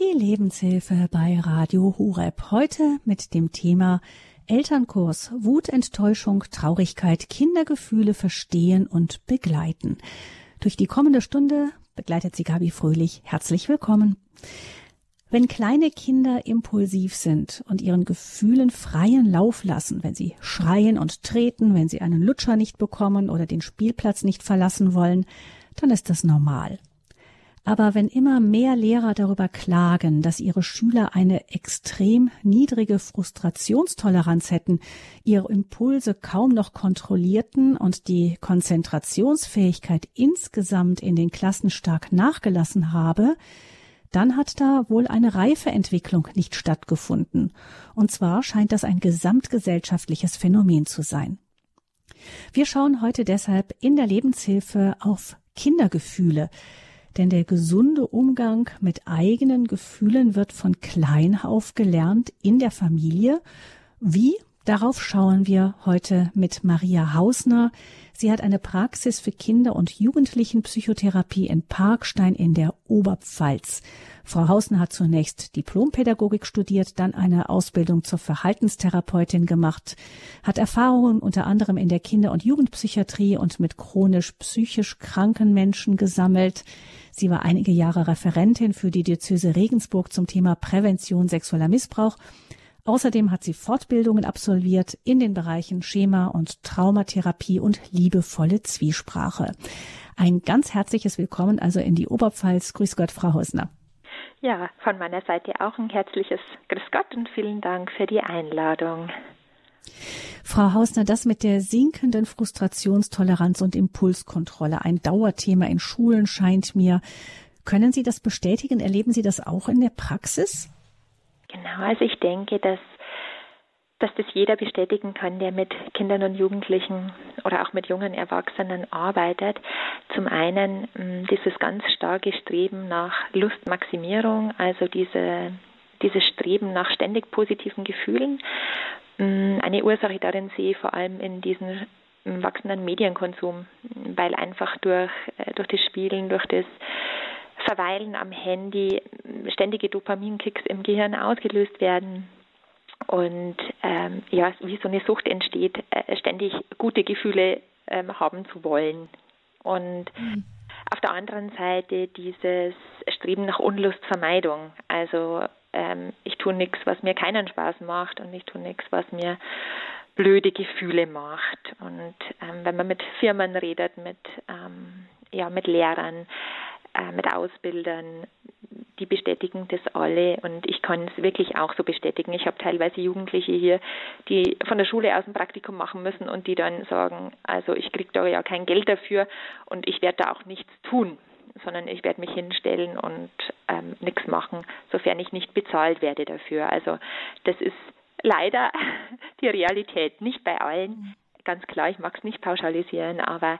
Die Lebenshilfe bei Radio Hureb. Heute mit dem Thema Elternkurs Wut, Enttäuschung, Traurigkeit, Kindergefühle verstehen und begleiten. Durch die kommende Stunde begleitet sie Gabi Fröhlich. Herzlich willkommen. Wenn kleine Kinder impulsiv sind und ihren Gefühlen freien Lauf lassen, wenn sie schreien und treten, wenn sie einen Lutscher nicht bekommen oder den Spielplatz nicht verlassen wollen, dann ist das normal. Aber wenn immer mehr Lehrer darüber klagen, dass ihre Schüler eine extrem niedrige Frustrationstoleranz hätten, ihre Impulse kaum noch kontrollierten und die Konzentrationsfähigkeit insgesamt in den Klassen stark nachgelassen habe, dann hat da wohl eine Reifeentwicklung nicht stattgefunden. Und zwar scheint das ein gesamtgesellschaftliches Phänomen zu sein. Wir schauen heute deshalb in der Lebenshilfe auf Kindergefühle, denn der gesunde Umgang mit eigenen Gefühlen wird von klein auf gelernt in der Familie. Wie? Darauf schauen wir heute mit Maria Hausner. Sie hat eine Praxis für Kinder- und Jugendlichenpsychotherapie in Parkstein in der Oberpfalz. Frau Hausner hat zunächst Diplompädagogik studiert, dann eine Ausbildung zur Verhaltenstherapeutin gemacht, hat Erfahrungen unter anderem in der Kinder- und Jugendpsychiatrie und mit chronisch psychisch kranken Menschen gesammelt. Sie war einige Jahre Referentin für die Diözese Regensburg zum Thema Prävention sexueller Missbrauch. Außerdem hat sie Fortbildungen absolviert in den Bereichen Schema- und Traumatherapie und liebevolle Zwiesprache. Ein ganz herzliches Willkommen also in die Oberpfalz. Grüß Gott, Frau Hausner. Ja, von meiner Seite auch ein herzliches Grüß Gott und vielen Dank für die Einladung. Frau Hausner, das mit der sinkenden Frustrationstoleranz und Impulskontrolle, ein Dauerthema in Schulen scheint mir. Können Sie das bestätigen? Erleben Sie das auch in der Praxis? Genau, also ich denke, dass, dass das jeder bestätigen kann, der mit Kindern und Jugendlichen oder auch mit jungen Erwachsenen arbeitet. Zum einen mm, dieses ganz starke Streben nach Lustmaximierung, also diese, dieses Streben nach ständig positiven Gefühlen eine Ursache darin sehe ich vor allem in diesem wachsenden Medienkonsum, weil einfach durch, äh, durch das Spielen, durch das Verweilen am Handy ständige Dopaminkicks im Gehirn ausgelöst werden und ähm, ja, wie so eine Sucht entsteht, äh, ständig gute Gefühle ähm, haben zu wollen. Und mhm. auf der anderen Seite dieses Streben nach Unlustvermeidung, also ähm, ich tue nichts, was mir keinen Spaß macht und ich tue nichts, was mir blöde Gefühle macht. Und ähm, wenn man mit Firmen redet, mit, ähm, ja, mit Lehrern, äh, mit Ausbildern, die bestätigen das alle und ich kann es wirklich auch so bestätigen. Ich habe teilweise Jugendliche hier, die von der Schule aus ein Praktikum machen müssen und die dann sagen, also ich kriege da ja kein Geld dafür und ich werde da auch nichts tun sondern ich werde mich hinstellen und ähm, nichts machen, sofern ich nicht bezahlt werde dafür. Also das ist leider die Realität, nicht bei allen. Ganz klar, ich mag es nicht pauschalisieren, aber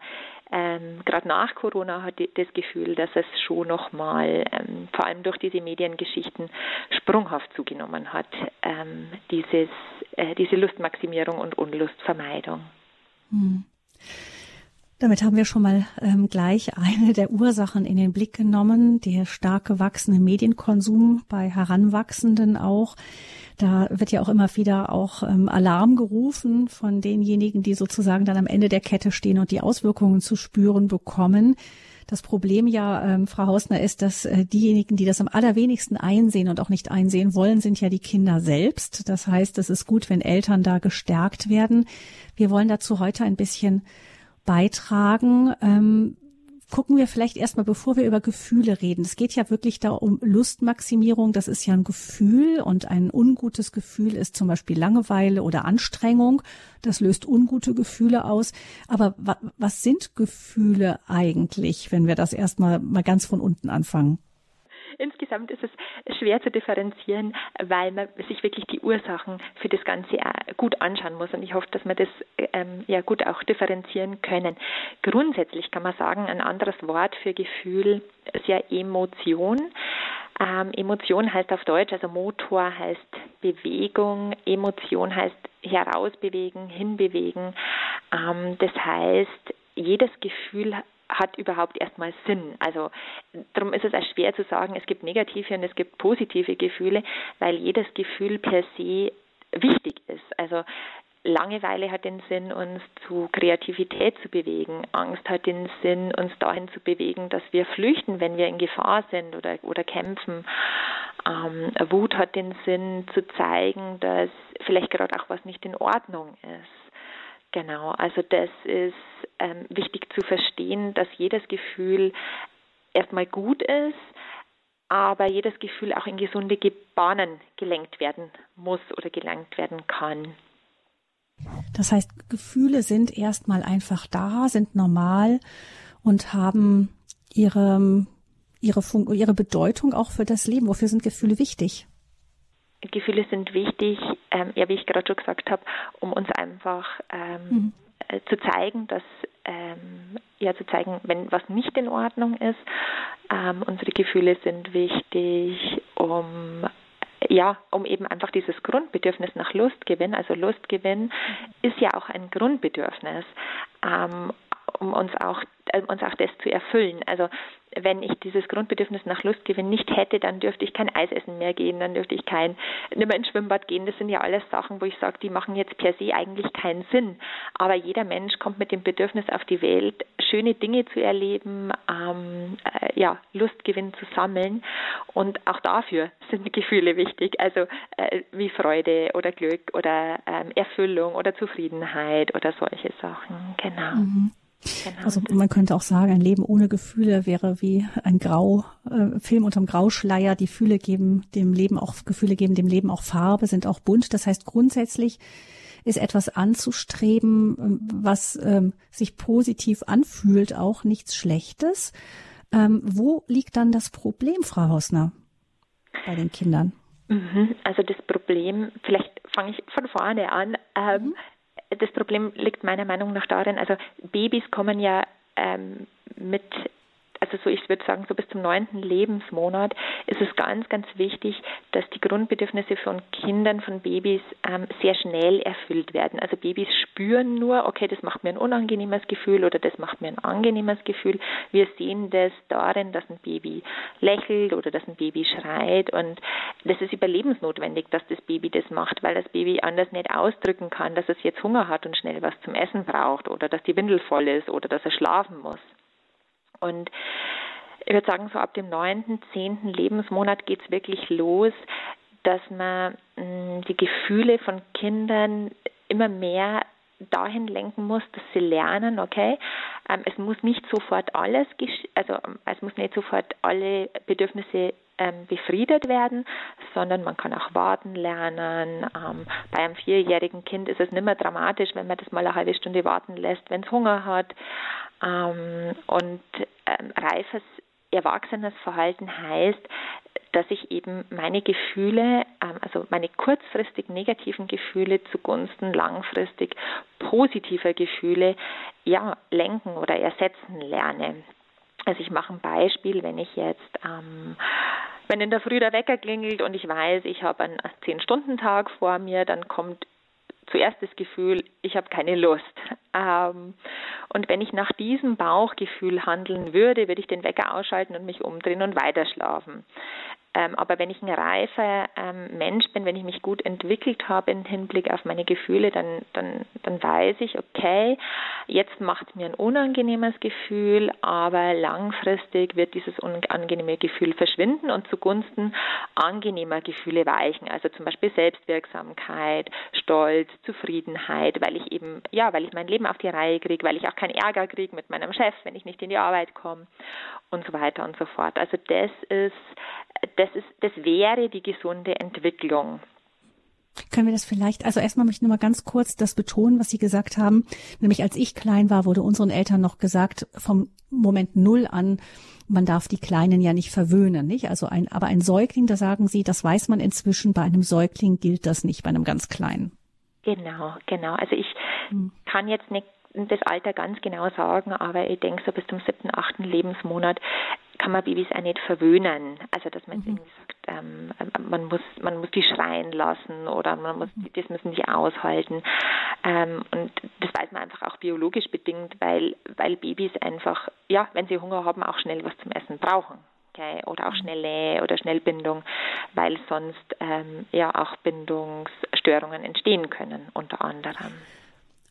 ähm, gerade nach Corona hatte ich das Gefühl, dass es schon nochmal, ähm, vor allem durch diese Mediengeschichten, sprunghaft zugenommen hat, ähm, dieses, äh, diese Lustmaximierung und Unlustvermeidung. Hm. Damit haben wir schon mal ähm, gleich eine der Ursachen in den Blick genommen, der stark gewachsene Medienkonsum bei Heranwachsenden auch. Da wird ja auch immer wieder auch ähm, Alarm gerufen von denjenigen, die sozusagen dann am Ende der Kette stehen und die Auswirkungen zu spüren bekommen. Das Problem ja, ähm, Frau Hausner, ist, dass äh, diejenigen, die das am allerwenigsten einsehen und auch nicht einsehen wollen, sind ja die Kinder selbst. Das heißt, es ist gut, wenn Eltern da gestärkt werden. Wir wollen dazu heute ein bisschen beitragen. Ähm, gucken wir vielleicht erstmal, bevor wir über Gefühle reden. Es geht ja wirklich da um Lustmaximierung. Das ist ja ein Gefühl und ein ungutes Gefühl ist zum Beispiel Langeweile oder Anstrengung. Das löst ungute Gefühle aus. Aber wa was sind Gefühle eigentlich, wenn wir das erstmal mal ganz von unten anfangen? Insgesamt ist es schwer zu differenzieren, weil man sich wirklich die Ursachen für das Ganze gut anschauen muss. Und ich hoffe, dass wir das ähm, ja gut auch differenzieren können. Grundsätzlich kann man sagen, ein anderes Wort für Gefühl ist ja Emotion. Ähm, Emotion heißt auf Deutsch, also Motor heißt Bewegung, Emotion heißt herausbewegen, hinbewegen. Ähm, das heißt, jedes Gefühl hat überhaupt erstmal Sinn. Also darum ist es auch schwer zu sagen, es gibt negative und es gibt positive Gefühle, weil jedes Gefühl per se wichtig ist. Also Langeweile hat den Sinn, uns zu Kreativität zu bewegen. Angst hat den Sinn, uns dahin zu bewegen, dass wir flüchten, wenn wir in Gefahr sind oder, oder kämpfen. Ähm, Wut hat den Sinn, zu zeigen, dass vielleicht gerade auch was nicht in Ordnung ist. Genau, also das ist ähm, wichtig zu verstehen, dass jedes Gefühl erstmal gut ist, aber jedes Gefühl auch in gesunde Bahnen gelenkt werden muss oder gelenkt werden kann. Das heißt, Gefühle sind erstmal einfach da, sind normal und haben ihre, ihre, ihre Bedeutung auch für das Leben. Wofür sind Gefühle wichtig? Gefühle sind wichtig, ähm, ja, wie ich gerade schon gesagt habe, um uns einfach ähm, mhm. äh, zu zeigen, dass ähm, ja zu zeigen, wenn was nicht in Ordnung ist. Ähm, unsere Gefühle sind wichtig, um ja, um eben einfach dieses Grundbedürfnis nach Lustgewinn, also Lustgewinn ist ja auch ein Grundbedürfnis, ähm, um uns auch äh, uns auch das zu erfüllen. Also wenn ich dieses Grundbedürfnis nach Lustgewinn nicht hätte, dann dürfte ich kein Eis essen mehr gehen, dann dürfte ich kein nimmer ins Schwimmbad gehen. Das sind ja alles Sachen, wo ich sage, die machen jetzt per se eigentlich keinen Sinn. Aber jeder Mensch kommt mit dem Bedürfnis auf die Welt, schöne Dinge zu erleben, ähm, äh, ja, Lustgewinn zu sammeln. Und auch dafür sind Gefühle wichtig, also äh, wie Freude oder Glück oder ähm, Erfüllung oder Zufriedenheit oder solche Sachen. Genau. Mhm. Genau. Also man könnte auch sagen, ein Leben ohne Gefühle wäre wie ein Grau, äh, Film unterm Grauschleier. Die Gefühle geben dem Leben auch, Gefühle geben dem Leben auch Farbe, sind auch bunt. Das heißt, grundsätzlich ist etwas anzustreben, ähm, was ähm, sich positiv anfühlt, auch nichts Schlechtes. Ähm, wo liegt dann das Problem, Frau Hausner, bei den Kindern? Mhm. Also das Problem, vielleicht fange ich von vorne an. Ähm, mhm das Problem liegt meiner Meinung nach darin, also Babys kommen ja ähm, mit also so ich würde sagen, so bis zum neunten Lebensmonat ist es ganz, ganz wichtig, dass die Grundbedürfnisse von Kindern, von Babys ähm, sehr schnell erfüllt werden. Also Babys spüren nur, okay, das macht mir ein unangenehmes Gefühl oder das macht mir ein angenehmes Gefühl. Wir sehen das darin, dass ein Baby lächelt oder dass ein Baby schreit und das ist überlebensnotwendig, dass das Baby das macht, weil das Baby anders nicht ausdrücken kann, dass es jetzt Hunger hat und schnell was zum Essen braucht oder dass die Windel voll ist oder dass er schlafen muss. Und ich würde sagen, so ab dem neunten, zehnten Lebensmonat geht es wirklich los, dass man mm, die Gefühle von Kindern immer mehr dahin lenken muss, dass sie lernen, okay, ähm, es muss nicht sofort alles, also ähm, es muss nicht sofort alle Bedürfnisse ähm, befriedet werden, sondern man kann auch warten lernen. Ähm, bei einem vierjährigen Kind ist es nicht mehr dramatisch, wenn man das mal eine halbe Stunde warten lässt, wenn es Hunger hat. Ähm, und ähm, reifes erwachsenes Verhalten heißt, dass ich eben meine Gefühle, ähm, also meine kurzfristig negativen Gefühle zugunsten langfristig positiver Gefühle, ja, lenken oder ersetzen lerne. Also ich mache ein Beispiel, wenn ich jetzt, ähm, wenn in der Früh der Wecker klingelt und ich weiß, ich habe einen 10-Stunden-Tag vor mir, dann kommt zuerst das Gefühl, ich habe keine Lust. Ähm, und wenn ich nach diesem Bauchgefühl handeln würde, würde ich den Wecker ausschalten und mich umdrehen und weiterschlafen. Ähm, aber wenn ich ein reifer ähm, Mensch bin, wenn ich mich gut entwickelt habe im Hinblick auf meine Gefühle, dann, dann, dann weiß ich, okay, jetzt macht mir ein unangenehmes Gefühl, aber langfristig wird dieses unangenehme Gefühl verschwinden und zugunsten angenehmer Gefühle weichen. Also zum Beispiel Selbstwirksamkeit, Stolz, Zufriedenheit, weil ich eben, ja, weil ich mein Leben auf die Reihe kriege, weil ich auch keinen Ärger kriege mit meinem Chef, wenn ich nicht in die Arbeit komme und so weiter und so fort. Also das ist das, ist, das wäre die gesunde Entwicklung. Können wir das vielleicht, also erstmal möchte ich nur mal ganz kurz das betonen, was Sie gesagt haben. Nämlich als ich klein war, wurde unseren Eltern noch gesagt, vom Moment Null an, man darf die Kleinen ja nicht verwöhnen, nicht? Also ein, aber ein Säugling, da sagen Sie, das weiß man inzwischen, bei einem Säugling gilt das nicht, bei einem ganz Kleinen. Genau, genau. Also ich hm. kann jetzt nicht das Alter ganz genau sagen, aber ich denke, so bis zum siebten, achten Lebensmonat kann man Babys auch nicht verwöhnen. Also dass man mhm. irgendwie sagt, ähm, man muss man muss die schreien lassen oder man muss das müssen die aushalten. Ähm, und das weiß man einfach auch biologisch bedingt, weil weil Babys einfach ja, wenn sie Hunger haben, auch schnell was zum Essen brauchen. Okay, oder auch mhm. schnell Nähe oder Schnellbindung, weil sonst ähm, ja auch Bindungsstörungen entstehen können unter anderem.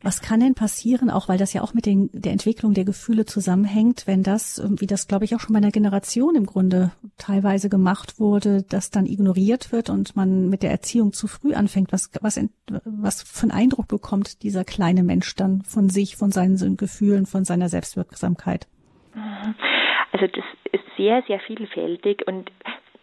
Was kann denn passieren, auch weil das ja auch mit den, der Entwicklung der Gefühle zusammenhängt, wenn das, wie das glaube ich auch schon bei einer Generation im Grunde teilweise gemacht wurde, das dann ignoriert wird und man mit der Erziehung zu früh anfängt? Was, was, was für einen Eindruck bekommt dieser kleine Mensch dann von sich, von seinen Gefühlen, von seiner Selbstwirksamkeit? Also das ist sehr, sehr vielfältig und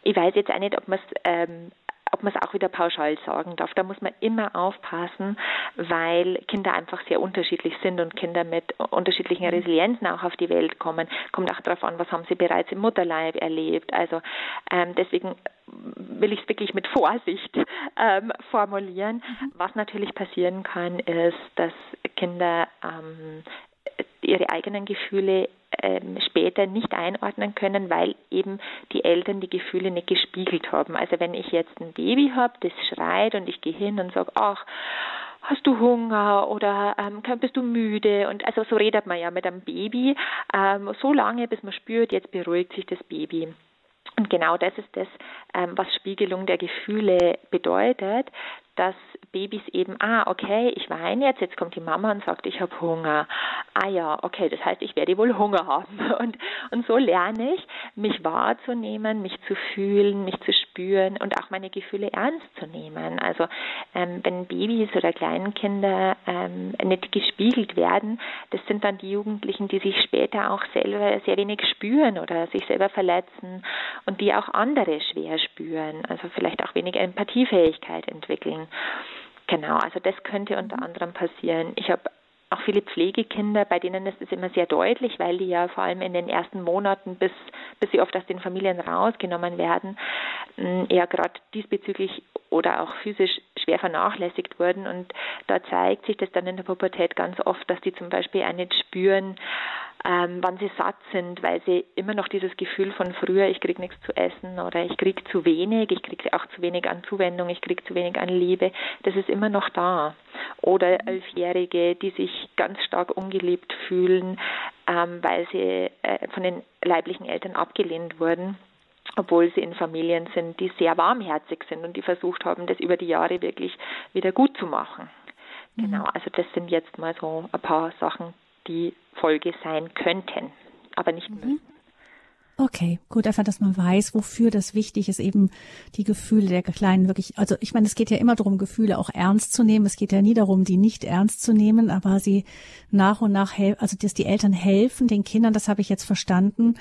ich weiß jetzt auch nicht, ob man es ähm, ob man es auch wieder pauschal sagen darf. Da muss man immer aufpassen, weil Kinder einfach sehr unterschiedlich sind und Kinder mit unterschiedlichen mhm. Resilienzen auch auf die Welt kommen. Kommt auch darauf an, was haben sie bereits im Mutterleib erlebt. Also ähm, deswegen will ich es wirklich mit Vorsicht ähm, formulieren. Mhm. Was natürlich passieren kann, ist, dass Kinder ähm, ihre eigenen Gefühle ähm, später nicht einordnen können, weil eben die Eltern die Gefühle nicht gespiegelt haben. Also wenn ich jetzt ein Baby habe, das schreit und ich gehe hin und sage, ach, hast du Hunger oder ähm, bist du müde? Und also so redet man ja mit einem Baby ähm, so lange, bis man spürt, jetzt beruhigt sich das Baby. Und genau das ist das, ähm, was Spiegelung der Gefühle bedeutet, dass Babys eben, ah, okay, ich weine jetzt, jetzt kommt die Mama und sagt, ich habe Hunger. Ah ja, okay, das heißt, ich werde wohl Hunger haben. Und, und so lerne ich, mich wahrzunehmen, mich zu fühlen, mich zu spüren und auch meine Gefühle ernst zu nehmen. Also ähm, wenn Babys oder Kleinkinder ähm, nicht gespiegelt werden, das sind dann die Jugendlichen, die sich später auch selber sehr wenig spüren oder sich selber verletzen und die auch andere schwer spüren, also vielleicht auch weniger Empathiefähigkeit entwickeln. Genau, also das könnte unter anderem passieren. Ich habe auch viele Pflegekinder, bei denen ist es immer sehr deutlich, weil die ja vor allem in den ersten Monaten, bis, bis sie oft aus den Familien rausgenommen werden, eher gerade diesbezüglich oder auch physisch schwer vernachlässigt wurden. Und da zeigt sich das dann in der Pubertät ganz oft, dass die zum Beispiel auch nicht spüren, ähm, wann sie satt sind, weil sie immer noch dieses Gefühl von früher, ich kriege nichts zu essen oder ich kriege zu wenig, ich kriege auch zu wenig an Zuwendung, ich kriege zu wenig an Liebe, das ist immer noch da. Oder Elfjährige, die sich ganz stark ungeliebt fühlen, ähm, weil sie äh, von den leiblichen Eltern abgelehnt wurden obwohl sie in Familien sind, die sehr warmherzig sind und die versucht haben, das über die Jahre wirklich wieder gut zu machen. Genau, mhm. also das sind jetzt mal so ein paar Sachen, die Folge sein könnten, aber nicht mhm. müssen. Okay, gut, einfach, dass man weiß, wofür das wichtig ist, eben die Gefühle der Kleinen wirklich, also ich meine, es geht ja immer darum, Gefühle auch ernst zu nehmen. Es geht ja nie darum, die nicht ernst zu nehmen, aber sie nach und nach, also dass die Eltern helfen, den Kindern, das habe ich jetzt verstanden,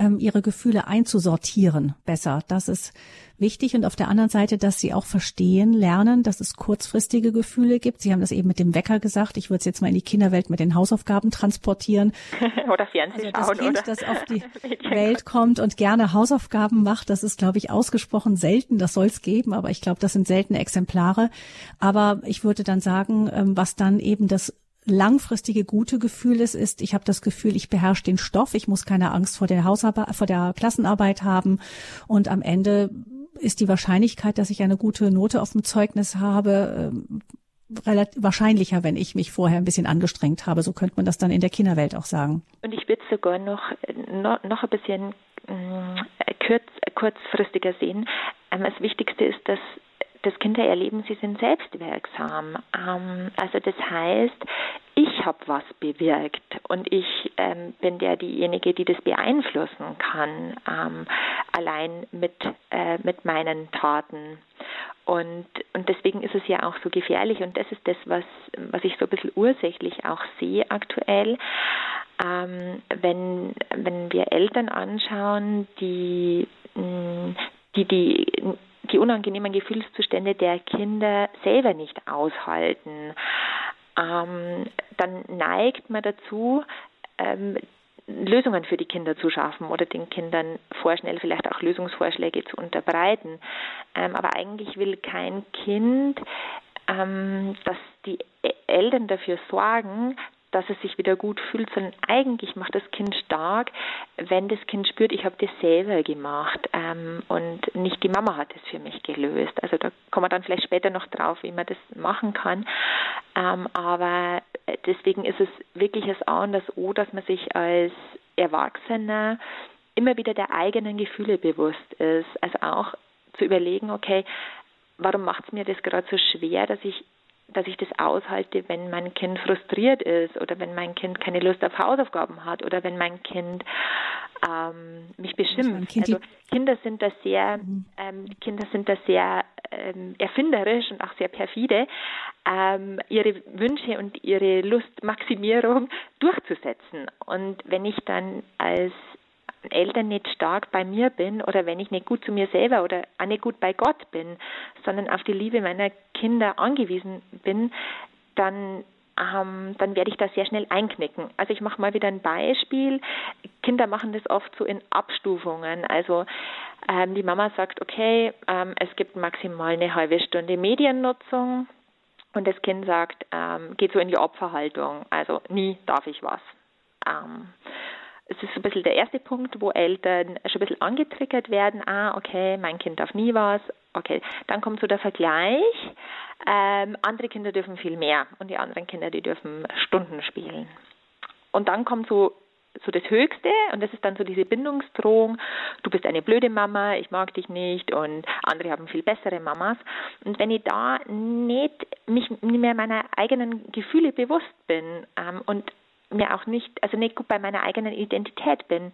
ähm, ihre Gefühle einzusortieren besser. Das ist wichtig und auf der anderen Seite, dass sie auch verstehen, lernen, dass es kurzfristige Gefühle gibt. Sie haben das eben mit dem Wecker gesagt. Ich würde es jetzt mal in die Kinderwelt mit den Hausaufgaben transportieren. oder Fernsehen also das Kind, oder? das auf die Welt kommt und gerne Hausaufgaben macht, das ist, glaube ich, ausgesprochen selten. Das soll es geben, aber ich glaube, das sind seltene Exemplare. Aber ich würde dann sagen, ähm, was dann eben das langfristige gute Gefühl ist, ist, ich habe das Gefühl, ich beherrsche den Stoff, ich muss keine Angst vor der Hausarbeit, vor der Klassenarbeit haben und am Ende ist die Wahrscheinlichkeit, dass ich eine gute Note auf dem Zeugnis habe, ähm, relativ wahrscheinlicher, wenn ich mich vorher ein bisschen angestrengt habe. So könnte man das dann in der Kinderwelt auch sagen. Und ich würde sogar noch, noch, noch ein bisschen äh, kurz, kurzfristiger sehen. Ähm, das Wichtigste ist, dass das Kinder erleben, sie sind selbstwirksam. Ähm, also das heißt, ich habe was bewirkt und ich ähm, bin der diejenige, die das beeinflussen kann, ähm, allein mit, äh, mit meinen Taten. Und, und deswegen ist es ja auch so gefährlich und das ist das, was, was ich so ein bisschen ursächlich auch sehe aktuell. Ähm, wenn, wenn wir Eltern anschauen, die, die, die die unangenehmen Gefühlszustände der Kinder selber nicht aushalten, ähm, dann neigt man dazu, ähm, Lösungen für die Kinder zu schaffen oder den Kindern vorschnell vielleicht auch Lösungsvorschläge zu unterbreiten. Ähm, aber eigentlich will kein Kind, ähm, dass die Eltern dafür sorgen, dass es sich wieder gut fühlt, sondern eigentlich macht das Kind stark, wenn das Kind spürt, ich habe das selber gemacht ähm, und nicht die Mama hat es für mich gelöst. Also da kommen wir dann vielleicht später noch drauf, wie man das machen kann. Ähm, aber deswegen ist es wirklich das A und das O, dass man sich als Erwachsener immer wieder der eigenen Gefühle bewusst ist. Also auch zu überlegen, okay, warum macht es mir das gerade so schwer, dass ich dass ich das aushalte, wenn mein Kind frustriert ist oder wenn mein Kind keine Lust auf Hausaufgaben hat oder wenn mein Kind ähm, mich beschimpft. Also Kinder sind da sehr, mhm. ähm, Kinder sind da sehr ähm, erfinderisch und auch sehr perfide, ähm, ihre Wünsche und ihre Lustmaximierung durchzusetzen. Und wenn ich dann als Eltern nicht stark bei mir bin oder wenn ich nicht gut zu mir selber oder auch nicht gut bei Gott bin, sondern auf die Liebe meiner Kinder angewiesen bin, dann ähm, dann werde ich da sehr schnell einknicken. Also ich mache mal wieder ein Beispiel. Kinder machen das oft so in Abstufungen. Also ähm, die Mama sagt, okay, ähm, es gibt maximal eine halbe Stunde Mediennutzung und das Kind sagt, ähm, geht so in die Opferhaltung. Also nie darf ich was. Es ist ein bisschen der erste Punkt, wo Eltern schon ein bisschen angetriggert werden. Ah, okay, mein Kind darf nie was. Okay, dann kommt so der Vergleich. Ähm, andere Kinder dürfen viel mehr und die anderen Kinder, die dürfen Stunden spielen. Und dann kommt so so das Höchste und das ist dann so diese Bindungsdrohung, du bist eine blöde Mama, ich mag dich nicht und andere haben viel bessere Mamas. Und wenn ich da nicht mich nicht mehr meiner eigenen Gefühle bewusst bin ähm, und mir auch nicht, also nicht gut bei meiner eigenen Identität bin.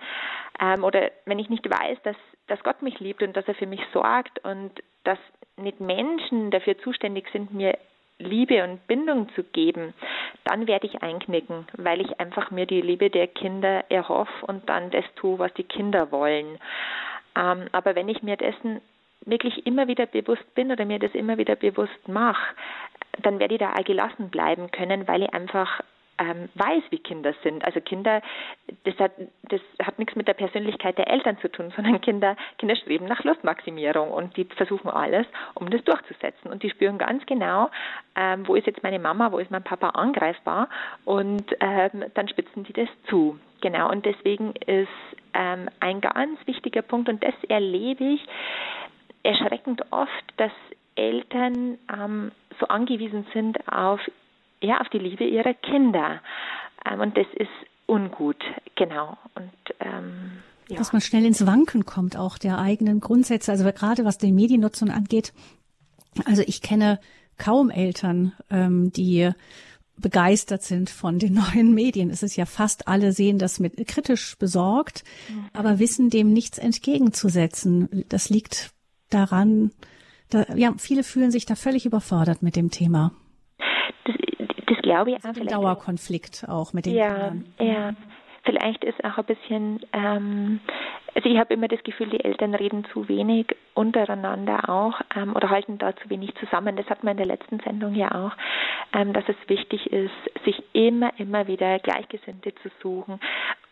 Ähm, oder wenn ich nicht weiß, dass, dass Gott mich liebt und dass er für mich sorgt und dass nicht Menschen dafür zuständig sind, mir Liebe und Bindung zu geben, dann werde ich einknicken, weil ich einfach mir die Liebe der Kinder erhoffe und dann das tue, was die Kinder wollen. Ähm, aber wenn ich mir dessen wirklich immer wieder bewusst bin oder mir das immer wieder bewusst mache, dann werde ich da auch gelassen bleiben können, weil ich einfach ähm, weiß, wie Kinder sind. Also Kinder, das hat, das hat nichts mit der Persönlichkeit der Eltern zu tun, sondern Kinder, Kinder streben nach Lustmaximierung und die versuchen alles, um das durchzusetzen. Und die spüren ganz genau, ähm, wo ist jetzt meine Mama, wo ist mein Papa angreifbar und ähm, dann spitzen die das zu. Genau, und deswegen ist ähm, ein ganz wichtiger Punkt, und das erlebe ich erschreckend oft, dass Eltern ähm, so angewiesen sind auf ja, auf die Liebe ihrer Kinder. Ähm, und das ist ungut, genau. Und ähm, ja. Dass man schnell ins Wanken kommt, auch der eigenen Grundsätze. Also gerade was die Mediennutzung angeht. Also ich kenne kaum Eltern, ähm, die begeistert sind von den neuen Medien. Es ist ja fast alle sehen das mit kritisch besorgt, mhm. aber wissen dem nichts entgegenzusetzen. Das liegt daran, da, ja, viele fühlen sich da völlig überfordert mit dem Thema glaube ich auch. Ein Dauerkonflikt auch mit den ja, Kindern. Ja, vielleicht ist auch ein bisschen, ähm, also ich habe immer das Gefühl, die Eltern reden zu wenig untereinander auch ähm, oder halten da zu wenig zusammen. Das hat man in der letzten Sendung ja auch, ähm, dass es wichtig ist, sich immer, immer wieder Gleichgesinnte zu suchen.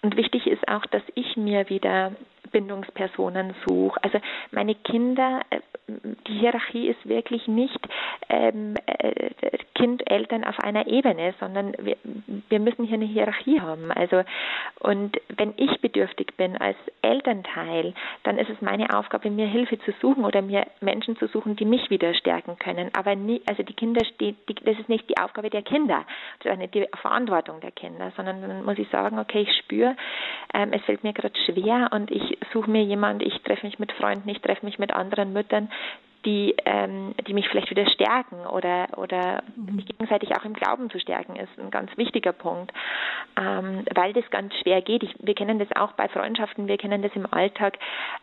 Und wichtig ist auch, dass ich mir wieder Bindungspersonen suche. Also meine Kinder, äh, die Hierarchie ist wirklich nicht ähm, äh, Kind, Eltern auf einer Ebene, sondern wir, wir müssen hier eine Hierarchie haben. Also und wenn ich bedürftig bin als Elternteil, dann ist es meine Aufgabe, mir Hilfe zu suchen oder mir Menschen zu suchen, die mich wieder stärken können. Aber nie, also die Kinder steht, die, das ist nicht die Aufgabe der Kinder, das ist nicht die Verantwortung der Kinder, sondern dann muss ich sagen, okay, ich spüre, ähm, es fällt mir gerade schwer und ich suche mir jemanden, ich treffe mich mit Freunden, ich treffe mich mit anderen Müttern, die, ähm, die mich vielleicht wieder stärken oder, oder mhm. mich gegenseitig auch im Glauben zu stärken, ist ein ganz wichtiger Punkt, ähm, weil das ganz schwer geht. Ich, wir kennen das auch bei Freundschaften, wir kennen das im Alltag,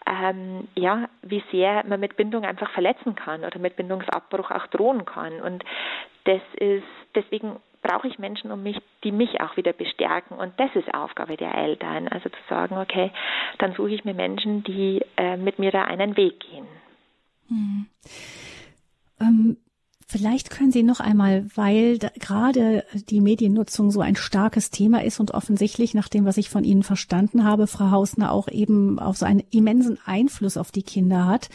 ähm, ja, wie sehr man mit Bindung einfach verletzen kann oder mit Bindungsabbruch auch drohen kann. Und das ist deswegen brauche ich Menschen um mich, die mich auch wieder bestärken. Und das ist Aufgabe der Eltern. Also zu sagen, okay, dann suche ich mir Menschen, die äh, mit mir da einen Weg gehen. Hm. Ähm, vielleicht können Sie noch einmal, weil gerade die Mediennutzung so ein starkes Thema ist und offensichtlich nach dem, was ich von Ihnen verstanden habe, Frau Hausner auch eben auch so einen immensen Einfluss auf die Kinder hat,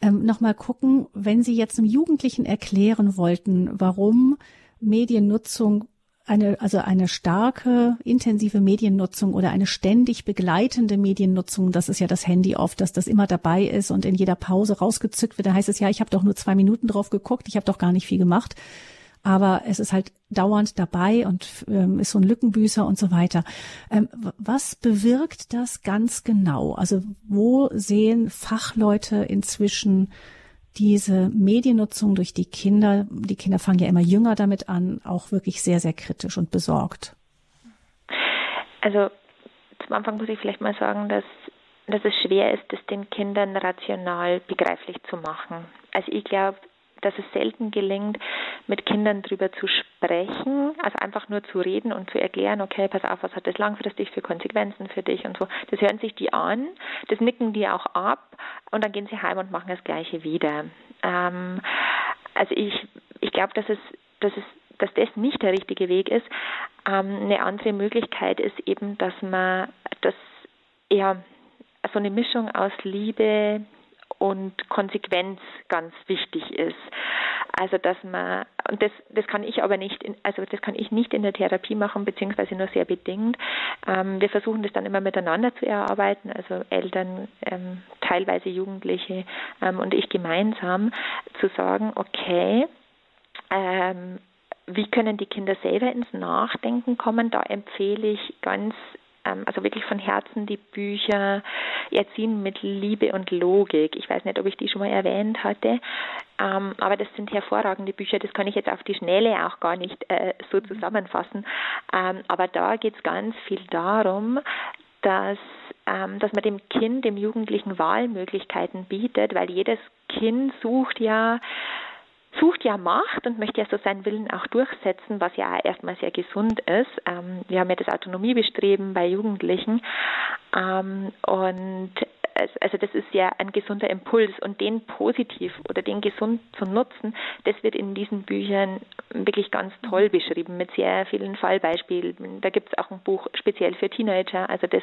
ähm, noch gucken, wenn Sie jetzt einem Jugendlichen erklären wollten, warum Mediennutzung eine, also eine starke, intensive Mediennutzung oder eine ständig begleitende Mediennutzung, das ist ja das Handy oft, dass das immer dabei ist und in jeder Pause rausgezückt wird, da heißt es ja, ich habe doch nur zwei Minuten drauf geguckt, ich habe doch gar nicht viel gemacht. Aber es ist halt dauernd dabei und ähm, ist so ein Lückenbüßer und so weiter. Ähm, was bewirkt das ganz genau? Also wo sehen Fachleute inzwischen diese Mediennutzung durch die Kinder, die Kinder fangen ja immer jünger damit an, auch wirklich sehr, sehr kritisch und besorgt? Also zum Anfang muss ich vielleicht mal sagen, dass, dass es schwer ist, das den Kindern rational begreiflich zu machen. Also ich glaube, dass es selten gelingt, mit Kindern darüber zu sprechen, also einfach nur zu reden und zu erklären, okay, pass auf, was hat das langfristig für Konsequenzen für dich und so. Das hören sich die an, das nicken die auch ab und dann gehen sie heim und machen das Gleiche wieder. Ähm, also ich, ich glaube, dass es, dass es dass das nicht der richtige Weg ist. Ähm, eine andere Möglichkeit ist eben, dass man das eher so eine Mischung aus Liebe, und Konsequenz ganz wichtig ist. Also dass man und das das kann ich aber nicht in, also das kann ich nicht in der Therapie machen beziehungsweise nur sehr bedingt. Ähm, wir versuchen das dann immer miteinander zu erarbeiten, also Eltern, ähm, teilweise Jugendliche ähm, und ich gemeinsam zu sagen, okay, ähm, wie können die Kinder selber ins Nachdenken kommen? Da empfehle ich ganz also wirklich von Herzen die Bücher Erziehen mit Liebe und Logik. Ich weiß nicht, ob ich die schon mal erwähnt hatte, ähm, aber das sind hervorragende Bücher. Das kann ich jetzt auf die Schnelle auch gar nicht äh, so mhm. zusammenfassen. Ähm, aber da geht es ganz viel darum, dass, dass man dem Kind, dem Jugendlichen Wahlmöglichkeiten bietet, weil jedes Kind sucht ja sucht ja Macht und möchte ja so seinen Willen auch durchsetzen, was ja erstmal sehr gesund ist. Ähm, wir haben ja das Autonomiebestreben bei Jugendlichen ähm, und also das ist ja ein gesunder Impuls und den positiv oder den gesund zu nutzen, das wird in diesen Büchern wirklich ganz toll beschrieben mit sehr vielen Fallbeispielen. Da gibt es auch ein Buch speziell für Teenager. Also das,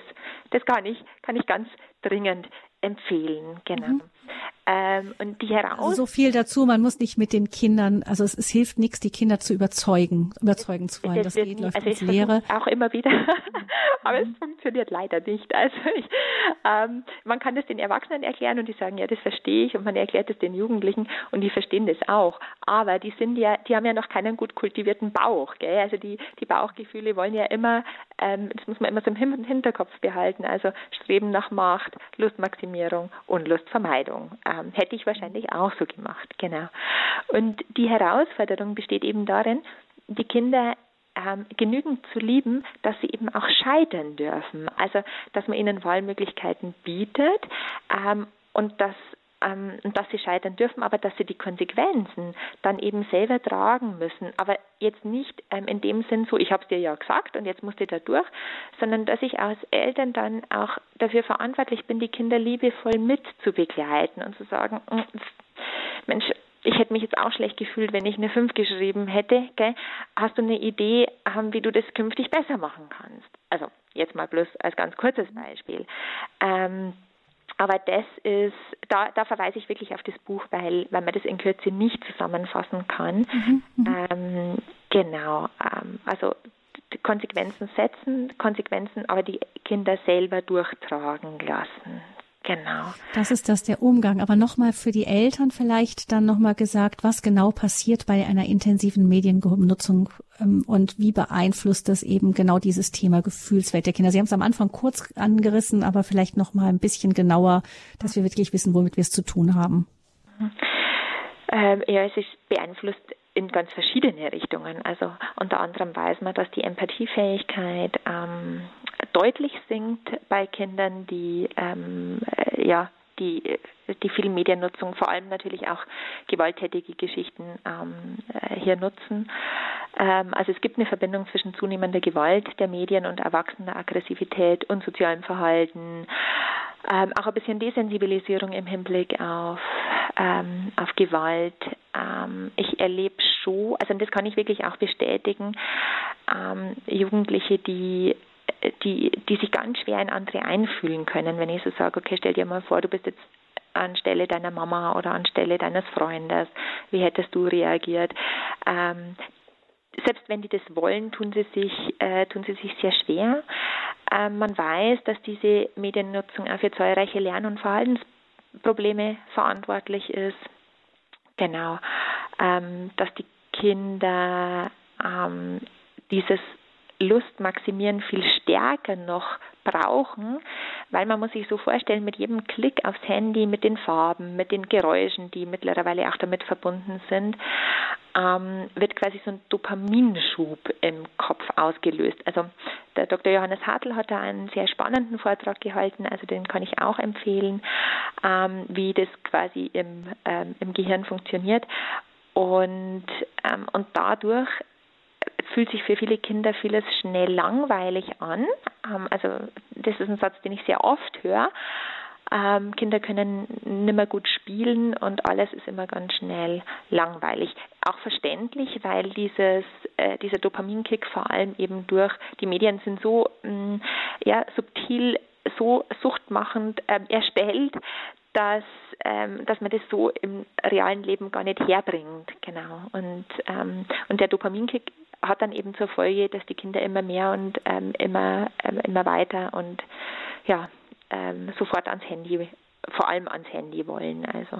das kann ich, kann ich ganz dringend empfehlen. Genau. Mhm. Ähm, und die heraus also so viel dazu, man muss nicht mit den Kindern, also es, es hilft nichts, die Kinder zu überzeugen, überzeugen zu wollen. Das, das geht, läuft also ins Leere. Auch immer wieder, aber es funktioniert leider nicht. Also ich, ähm, man kann das den Erwachsenen erklären und die sagen, ja, das verstehe ich und man erklärt es den Jugendlichen und die verstehen das auch. Aber die sind ja, die haben ja noch keinen gut kultivierten Bauch. Gell? Also die, die Bauchgefühle wollen ja immer, das muss man immer so im Hinterkopf behalten. Also Streben nach Macht, Lustmaximierung und Lustvermeidung. Ähm, hätte ich wahrscheinlich auch so gemacht, genau. Und die Herausforderung besteht eben darin, die Kinder ähm, genügend zu lieben, dass sie eben auch scheitern dürfen. Also, dass man ihnen Wahlmöglichkeiten bietet ähm, und dass ähm, dass sie scheitern dürfen, aber dass sie die Konsequenzen dann eben selber tragen müssen. Aber jetzt nicht ähm, in dem Sinn so, ich habe es dir ja gesagt und jetzt musst du da durch, sondern dass ich als Eltern dann auch dafür verantwortlich bin, die Kinder liebevoll mit zu begleiten und zu sagen, mm, Mensch, ich hätte mich jetzt auch schlecht gefühlt, wenn ich eine 5 geschrieben hätte. Gell? Hast du eine Idee, ähm, wie du das künftig besser machen kannst? Also jetzt mal bloß als ganz kurzes Beispiel. Ähm, aber das ist, da, da verweise ich wirklich auf das Buch, weil, weil man das in Kürze nicht zusammenfassen kann. Mhm, mhm. ähm, genau, ähm, also Konsequenzen setzen, Konsequenzen aber die Kinder selber durchtragen lassen. Genau. Das ist das der Umgang. Aber nochmal für die Eltern vielleicht dann nochmal gesagt, was genau passiert bei einer intensiven Mediennutzung ähm, und wie beeinflusst das eben genau dieses Thema Gefühlswelt der Kinder? Sie haben es am Anfang kurz angerissen, aber vielleicht nochmal ein bisschen genauer, dass wir wirklich wissen, womit wir es zu tun haben. Ähm, ja, es ist beeinflusst in ganz verschiedene Richtungen. Also unter anderem weiß man, dass die Empathiefähigkeit ähm, deutlich sinkt bei Kindern, die ähm, äh, ja die, die viel Mediennutzung, vor allem natürlich auch gewalttätige Geschichten ähm, äh, hier nutzen. Ähm, also es gibt eine Verbindung zwischen zunehmender Gewalt der Medien und erwachsener Aggressivität und sozialem Verhalten. Ähm, auch ein bisschen Desensibilisierung im Hinblick auf, ähm, auf Gewalt. Ähm, ich erlebe schon, also das kann ich wirklich auch bestätigen, ähm, Jugendliche, die die, die sich ganz schwer in andere einfühlen können, wenn ich so sage, okay, stell dir mal vor, du bist jetzt anstelle deiner Mama oder anstelle deines Freundes, wie hättest du reagiert? Ähm, selbst wenn die das wollen, tun sie sich, äh, tun sie sich sehr schwer. Ähm, man weiß, dass diese Mediennutzung auch für zahlreiche Lern- und Verhaltensprobleme verantwortlich ist. Genau, ähm, dass die Kinder ähm, dieses Lustmaximieren viel stärker noch brauchen, weil man muss sich so vorstellen, mit jedem Klick aufs Handy, mit den Farben, mit den Geräuschen, die mittlerweile auch damit verbunden sind, ähm, wird quasi so ein Dopaminschub im Kopf ausgelöst. Also der Dr. Johannes Hartl hat da einen sehr spannenden Vortrag gehalten, also den kann ich auch empfehlen, ähm, wie das quasi im, ähm, im Gehirn funktioniert. Und, ähm, und dadurch fühlt sich für viele Kinder vieles schnell langweilig an. Ähm, also das ist ein Satz, den ich sehr oft höre. Ähm, Kinder können nimmer gut spielen und alles ist immer ganz schnell langweilig. Auch verständlich, weil dieses, äh, dieser Dopaminkick vor allem eben durch die Medien sind so mh, mm, ja, subtil, so suchtmachend äh, erstellt, dass, ähm, dass man das so im realen Leben gar nicht herbringt. Genau. Und, ähm, und der Dopaminkick hat dann eben zur Folge, dass die Kinder immer mehr und ähm, immer, ähm, immer weiter und ja, ähm, sofort ans Handy, vor allem ans Handy wollen. Also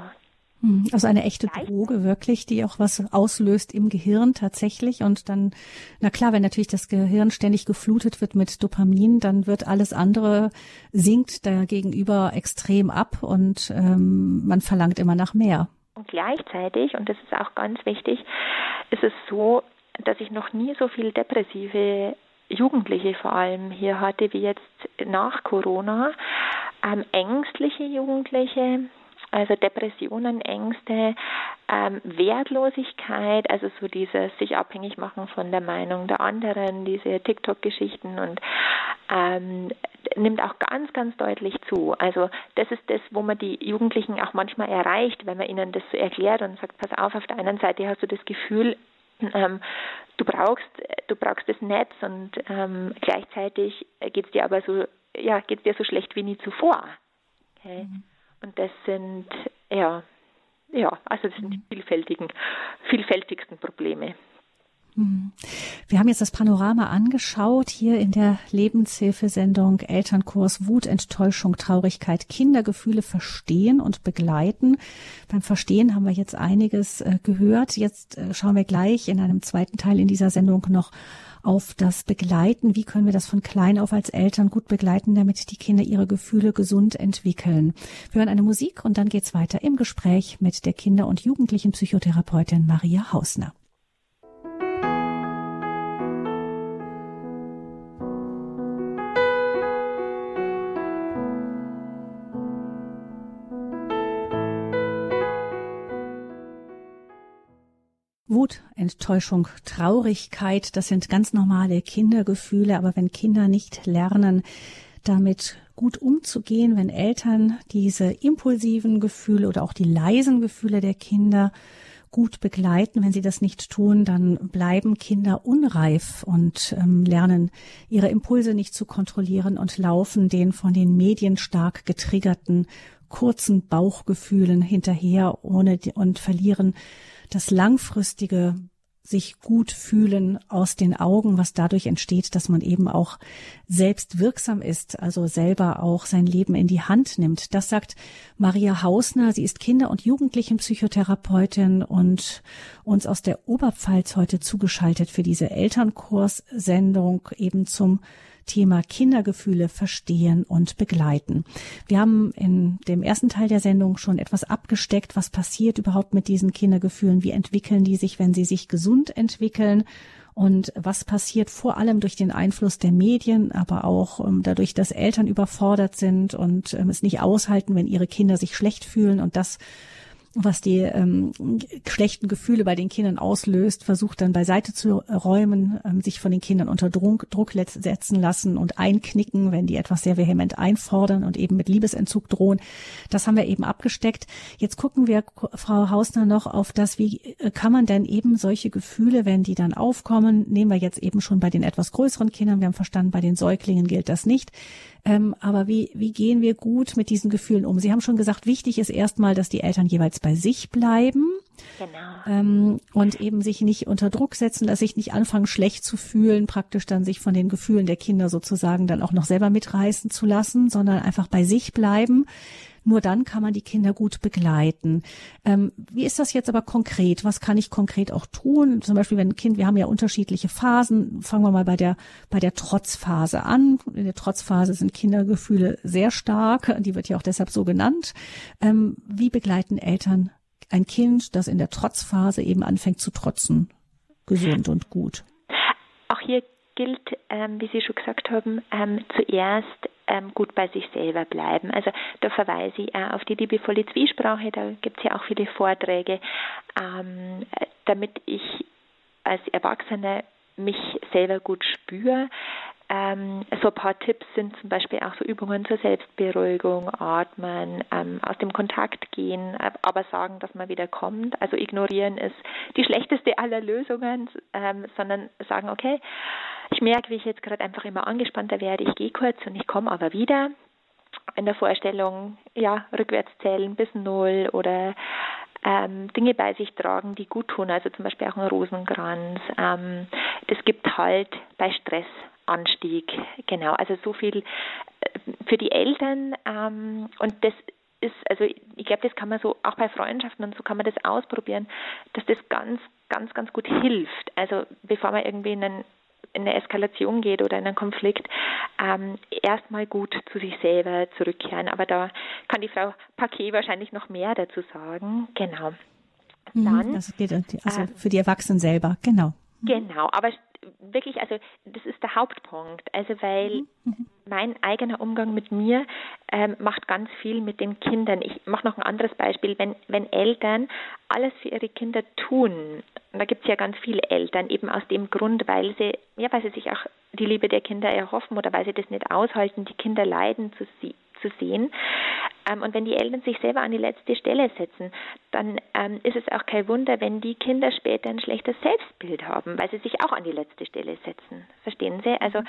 also eine echte Droge wirklich, die auch was auslöst im Gehirn tatsächlich. Und dann, na klar, wenn natürlich das Gehirn ständig geflutet wird mit Dopamin, dann wird alles andere sinkt dagegenüber extrem ab und ähm, man verlangt immer nach mehr. Und gleichzeitig, und das ist auch ganz wichtig, ist es so, dass ich noch nie so viel depressive Jugendliche vor allem hier hatte wie jetzt nach Corona. Ähm, ängstliche Jugendliche, also Depressionen, Ängste, ähm, Wertlosigkeit, also so dieses sich abhängig machen von der Meinung der anderen, diese TikTok-Geschichten und ähm, nimmt auch ganz, ganz deutlich zu. Also das ist das, wo man die Jugendlichen auch manchmal erreicht, wenn man ihnen das so erklärt und sagt, pass auf, auf der einen Seite hast du das Gefühl, ähm, du brauchst, du brauchst das Netz und ähm, gleichzeitig geht es dir aber so, ja, geht dir so schlecht wie nie zuvor. Okay? Mhm. Und das sind, ja, ja, also das sind die vielfältigen, vielfältigsten Probleme. Hm. Wir haben jetzt das Panorama angeschaut, hier in der Lebenshilfesendung Elternkurs Wut, Enttäuschung, Traurigkeit, Kindergefühle verstehen und begleiten. Beim Verstehen haben wir jetzt einiges äh, gehört. Jetzt äh, schauen wir gleich in einem zweiten Teil in dieser Sendung noch auf das Begleiten. Wie können wir das von klein auf als Eltern gut begleiten, damit die Kinder ihre Gefühle gesund entwickeln? Wir hören eine Musik und dann geht's weiter im Gespräch mit der Kinder- und Jugendlichenpsychotherapeutin Maria Hausner. Wut, Enttäuschung, Traurigkeit, das sind ganz normale Kindergefühle, aber wenn Kinder nicht lernen, damit gut umzugehen, wenn Eltern diese impulsiven Gefühle oder auch die leisen Gefühle der Kinder gut begleiten. Wenn sie das nicht tun, dann bleiben Kinder unreif und ähm, lernen ihre Impulse nicht zu kontrollieren und laufen den von den Medien stark getriggerten kurzen Bauchgefühlen hinterher ohne und verlieren das langfristige sich gut fühlen aus den Augen, was dadurch entsteht, dass man eben auch selbst wirksam ist, also selber auch sein Leben in die Hand nimmt. Das sagt Maria Hausner. Sie ist Kinder- und Jugendlichenpsychotherapeutin und uns aus der Oberpfalz heute zugeschaltet für diese Elternkurssendung eben zum Thema Kindergefühle verstehen und begleiten. Wir haben in dem ersten Teil der Sendung schon etwas abgesteckt, was passiert überhaupt mit diesen Kindergefühlen, wie entwickeln die sich, wenn sie sich gesund entwickeln? Und was passiert vor allem durch den Einfluss der Medien, aber auch um, ähm, dadurch, dass Eltern überfordert sind und ähm, es nicht aushalten, wenn ihre Kinder sich schlecht fühlen? Und das was die ähm, schlechten Gefühle bei den Kindern auslöst, versucht dann beiseite zu räumen, ähm, sich von den Kindern unter Druck, Druck setzen lassen und einknicken, wenn die etwas sehr vehement einfordern und eben mit Liebesentzug drohen. Das haben wir eben abgesteckt. Jetzt gucken wir, Frau Hausner, noch auf das, wie äh, kann man denn eben solche Gefühle, wenn die dann aufkommen, nehmen wir jetzt eben schon bei den etwas größeren Kindern, wir haben verstanden, bei den Säuglingen gilt das nicht. Ähm, aber wie, wie gehen wir gut mit diesen Gefühlen um? Sie haben schon gesagt, wichtig ist erstmal, dass die Eltern jeweils bei sich bleiben. Genau. Ähm, und eben sich nicht unter Druck setzen, dass sich nicht anfangen, schlecht zu fühlen, praktisch dann sich von den Gefühlen der Kinder sozusagen dann auch noch selber mitreißen zu lassen, sondern einfach bei sich bleiben. Nur dann kann man die Kinder gut begleiten. Ähm, wie ist das jetzt aber konkret? Was kann ich konkret auch tun? Zum Beispiel, wenn ein Kind, wir haben ja unterschiedliche Phasen. Fangen wir mal bei der, bei der Trotzphase an. In der Trotzphase sind Kindergefühle sehr stark. Die wird ja auch deshalb so genannt. Ähm, wie begleiten Eltern ein Kind, das in der Trotzphase eben anfängt zu trotzen, gesund und gut? Auch hier gilt, ähm, wie Sie schon gesagt haben, ähm, zuerst ähm, gut bei sich selber bleiben. Also da verweise ich auch auf die liebevolle Zwiesprache, da gibt es ja auch viele Vorträge, ähm, damit ich als Erwachsene mich selber gut spüre, ähm, so ein paar Tipps sind zum Beispiel auch so Übungen zur Selbstberuhigung, Atmen, ähm, aus dem Kontakt gehen, aber sagen, dass man wieder kommt. Also ignorieren ist die schlechteste aller Lösungen, ähm, sondern sagen, okay, ich merke, wie ich jetzt gerade einfach immer angespannter werde, ich gehe kurz und ich komme aber wieder. In der Vorstellung, ja, rückwärts zählen bis null oder ähm, Dinge bei sich tragen, die gut tun, also zum Beispiel auch ein Rosenkranz. Ähm, das gibt halt bei Stress Anstieg. Genau, also so viel äh, für die Eltern ähm, und das ist, also ich glaube, das kann man so auch bei Freundschaften und so kann man das ausprobieren, dass das ganz, ganz, ganz gut hilft. Also bevor man irgendwie in, einen, in eine Eskalation geht oder in einen Konflikt, ähm, erstmal gut zu sich selber zurückkehren. Aber da kann die Frau Paquet wahrscheinlich noch mehr dazu sagen. Genau. Mhm, Dann, das geht also äh, für die Erwachsenen selber, genau. Genau, aber wirklich, also das ist der Hauptpunkt. Also weil mhm. mhm. mein eigener Umgang mit mir ähm, macht ganz viel mit den Kindern. Ich mache noch ein anderes Beispiel. Wenn, wenn Eltern alles für ihre Kinder tun, und da gibt es ja ganz viele Eltern, eben aus dem Grund, weil sie, ja, weil sie sich auch die Liebe der Kinder erhoffen oder weil sie das nicht aushalten, die Kinder leiden zu, sie, zu sehen. Ähm, und wenn die Eltern sich selber an die letzte Stelle setzen, dann ähm, ist es auch kein Wunder, wenn die Kinder später ein schlechtes Selbstbild haben, weil sie sich auch an die letzte Stelle setzen. Verstehen Sie? Also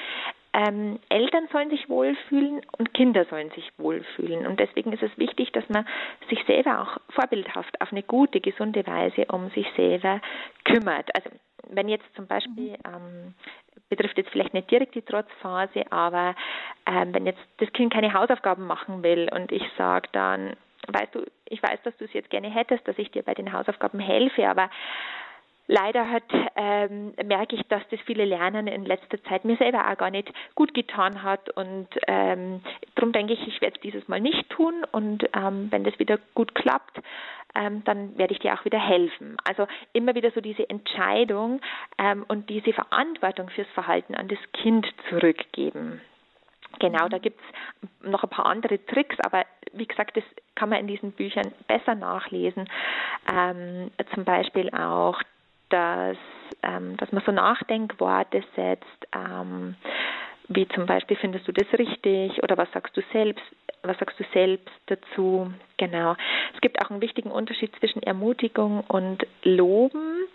ähm, Eltern sollen sich wohlfühlen und Kinder sollen sich wohlfühlen. Und deswegen ist es wichtig, dass man sich selber auch vorbildhaft auf eine gute, gesunde Weise um sich selber kümmert. Also wenn jetzt zum Beispiel ähm, betrifft jetzt vielleicht nicht direkt die Trotzphase, aber ähm, wenn jetzt das Kind keine Hausaufgaben machen will und ich sage dann, weißt du, ich weiß, dass du es jetzt gerne hättest, dass ich dir bei den Hausaufgaben helfe, aber Leider hat, ähm, merke ich, dass das viele Lernen in letzter Zeit mir selber auch gar nicht gut getan hat und ähm, darum denke ich, ich werde es dieses Mal nicht tun und ähm, wenn das wieder gut klappt, ähm, dann werde ich dir auch wieder helfen. Also immer wieder so diese Entscheidung ähm, und diese Verantwortung fürs Verhalten an das Kind zurückgeben. Genau, da gibt es noch ein paar andere Tricks, aber wie gesagt, das kann man in diesen Büchern besser nachlesen. Ähm, zum Beispiel auch dass, ähm, dass man so Nachdenkworte setzt, ähm, wie zum Beispiel findest du das richtig oder was sagst du selbst, was sagst du selbst dazu? Genau. Es gibt auch einen wichtigen Unterschied zwischen Ermutigung und Loben.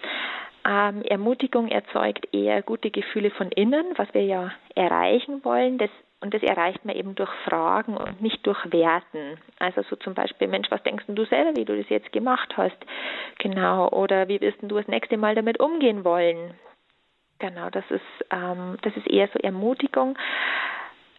Ähm, Ermutigung erzeugt eher gute Gefühle von innen, was wir ja erreichen wollen. Das und das erreicht man eben durch Fragen und nicht durch Werten. Also so zum Beispiel, Mensch, was denkst du selber, wie du das jetzt gemacht hast? Genau. Oder wie wirst du das nächste Mal damit umgehen wollen? Genau, das ist, ähm, das ist eher so Ermutigung.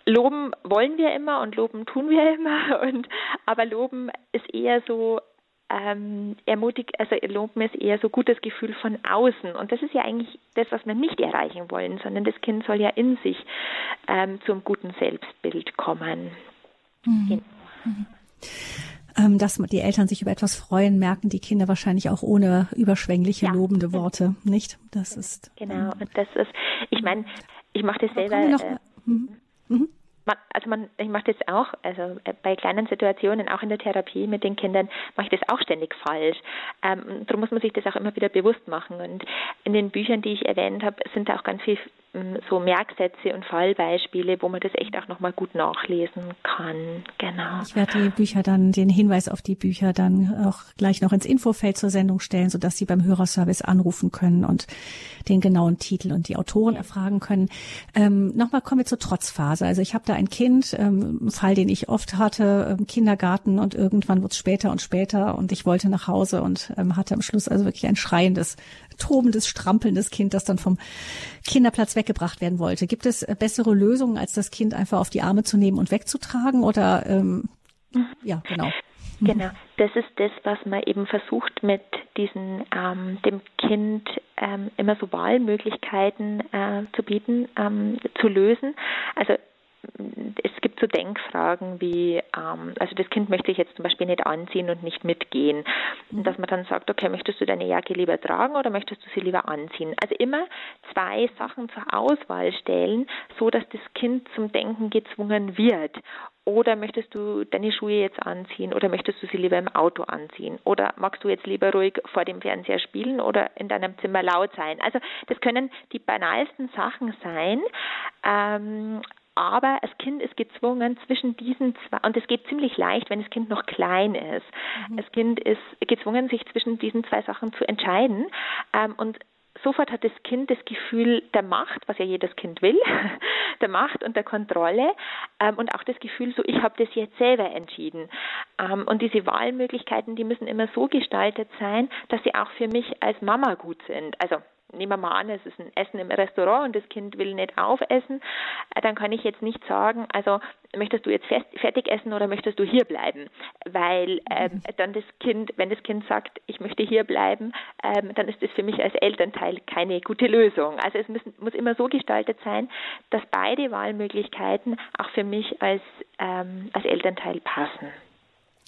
Loben wollen wir immer und loben tun wir immer. Und, aber loben ist eher so ähm, ermutigt, also Loben ist eher so gutes Gefühl von außen. Und das ist ja eigentlich das, was wir nicht erreichen wollen, sondern das Kind soll ja in sich ähm, zum guten Selbstbild kommen. Mhm. Genau. Mhm. Ähm, dass die Eltern sich über etwas freuen, merken die Kinder wahrscheinlich auch ohne überschwängliche ja. lobende Worte, nicht? Das ist genau. Und das ist, ich meine, ich mache das selber. Noch, äh, mhm. Man, also man, ich mache das auch, also äh, bei kleinen Situationen, auch in der Therapie mit den Kindern, mache ich das auch ständig falsch. Ähm, darum muss man sich das auch immer wieder bewusst machen. Und in den Büchern, die ich erwähnt habe, sind da auch ganz viele ähm, so Merksätze und Fallbeispiele, wo man das echt auch nochmal gut nachlesen kann. Genau. Ich werde die Bücher dann, den Hinweis auf die Bücher dann auch gleich noch ins Infofeld zur Sendung stellen, sodass Sie beim Hörerservice anrufen können und den genauen Titel und die Autoren erfragen können. Ähm, Nochmal kommen wir zur Trotzphase. Also ich habe da ein Kind, ähm, Fall, den ich oft hatte, im Kindergarten und irgendwann wird es später und später und ich wollte nach Hause und ähm, hatte am Schluss also wirklich ein schreiendes, tobendes, strampelndes Kind, das dann vom Kinderplatz weggebracht werden wollte. Gibt es bessere Lösungen, als das Kind einfach auf die Arme zu nehmen und wegzutragen? Oder ähm, ja, genau. Genau, das ist das, was man eben versucht mit diesen ähm, dem Kind ähm, immer so Wahlmöglichkeiten äh, zu bieten, ähm, zu lösen. Also es gibt so Denkfragen wie, ähm, also das Kind möchte ich jetzt zum Beispiel nicht anziehen und nicht mitgehen. Und dass man dann sagt, okay, möchtest du deine Jacke lieber tragen oder möchtest du sie lieber anziehen? Also immer zwei Sachen zur Auswahl stellen, so dass das Kind zum Denken gezwungen wird. Oder möchtest du deine Schuhe jetzt anziehen oder möchtest du sie lieber im Auto anziehen? Oder magst du jetzt lieber ruhig vor dem Fernseher spielen oder in deinem Zimmer laut sein? Also das können die banalsten Sachen sein, ähm, aber das Kind ist gezwungen zwischen diesen zwei, und es geht ziemlich leicht, wenn das Kind noch klein ist. Mhm. Das Kind ist gezwungen, sich zwischen diesen zwei Sachen zu entscheiden. Ähm, und sofort hat das Kind das Gefühl der Macht, was ja jedes Kind will, der Macht und der Kontrolle ähm, und auch das Gefühl, so ich habe das jetzt selber entschieden. Ähm, und diese Wahlmöglichkeiten, die müssen immer so gestaltet sein, dass sie auch für mich als Mama gut sind. Also nehmen wir mal an, es ist ein Essen im Restaurant und das Kind will nicht aufessen, äh, dann kann ich jetzt nicht sagen, also möchtest du jetzt fertig essen oder möchtest du hier bleiben? Weil ähm, dann das Kind, wenn das Kind sagt, ich möchte hier bleiben, ähm, dann ist das für mich als Elternteil keine gute Lösung. Also es müssen, muss immer so gestaltet sein, dass beide Wahlmöglichkeiten auch für mich als, ähm, als Elternteil passen.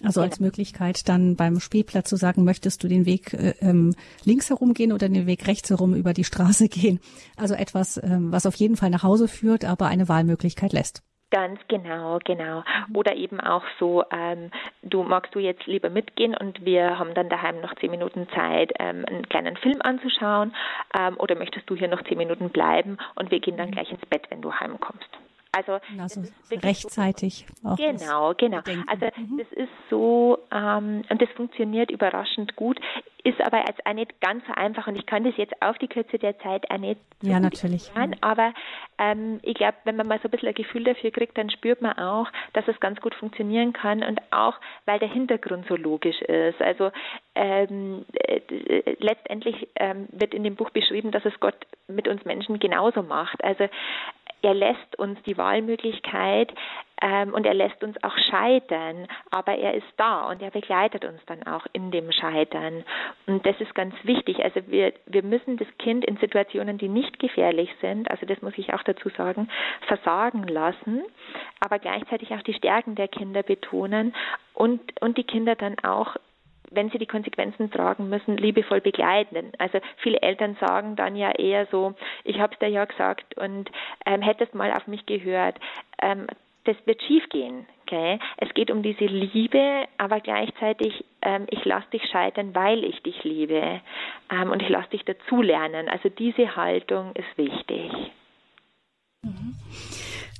Also als Möglichkeit dann beim Spielplatz zu sagen, möchtest du den Weg äh, ähm, links herum gehen oder den Weg rechts herum über die Straße gehen? Also etwas, ähm, was auf jeden Fall nach Hause führt, aber eine Wahlmöglichkeit lässt. Ganz genau, genau. Oder eben auch so, ähm, du magst du jetzt lieber mitgehen und wir haben dann daheim noch zehn Minuten Zeit, ähm, einen kleinen Film anzuschauen, ähm, oder möchtest du hier noch zehn Minuten bleiben und wir gehen dann mhm. gleich ins Bett, wenn du heimkommst. Also, also rechtzeitig. So, genau, genau. Denken. Also mhm. das ist so ähm, und das funktioniert überraschend gut, ist aber als auch nicht ganz so einfach und ich kann das jetzt auf die Kürze der Zeit auch nicht so ja natürlich erklären, aber ähm, ich glaube, wenn man mal so ein bisschen ein Gefühl dafür kriegt, dann spürt man auch, dass es ganz gut funktionieren kann und auch, weil der Hintergrund so logisch ist. Also ähm, äh, letztendlich ähm, wird in dem Buch beschrieben, dass es Gott mit uns Menschen genauso macht. Also er lässt uns die Wahlmöglichkeit ähm, und er lässt uns auch scheitern, aber er ist da und er begleitet uns dann auch in dem Scheitern. Und das ist ganz wichtig. Also wir, wir müssen das Kind in Situationen, die nicht gefährlich sind, also das muss ich auch dazu sagen, versagen lassen, aber gleichzeitig auch die Stärken der Kinder betonen und, und die Kinder dann auch wenn sie die Konsequenzen tragen müssen, liebevoll begleiten. Also viele Eltern sagen dann ja eher so, ich habe es dir ja gesagt und ähm, hättest mal auf mich gehört. Ähm, das wird schiefgehen. Okay? Es geht um diese Liebe, aber gleichzeitig, ähm, ich lasse dich scheitern, weil ich dich liebe. Ähm, und ich lasse dich dazulernen. Also diese Haltung ist wichtig. Mhm.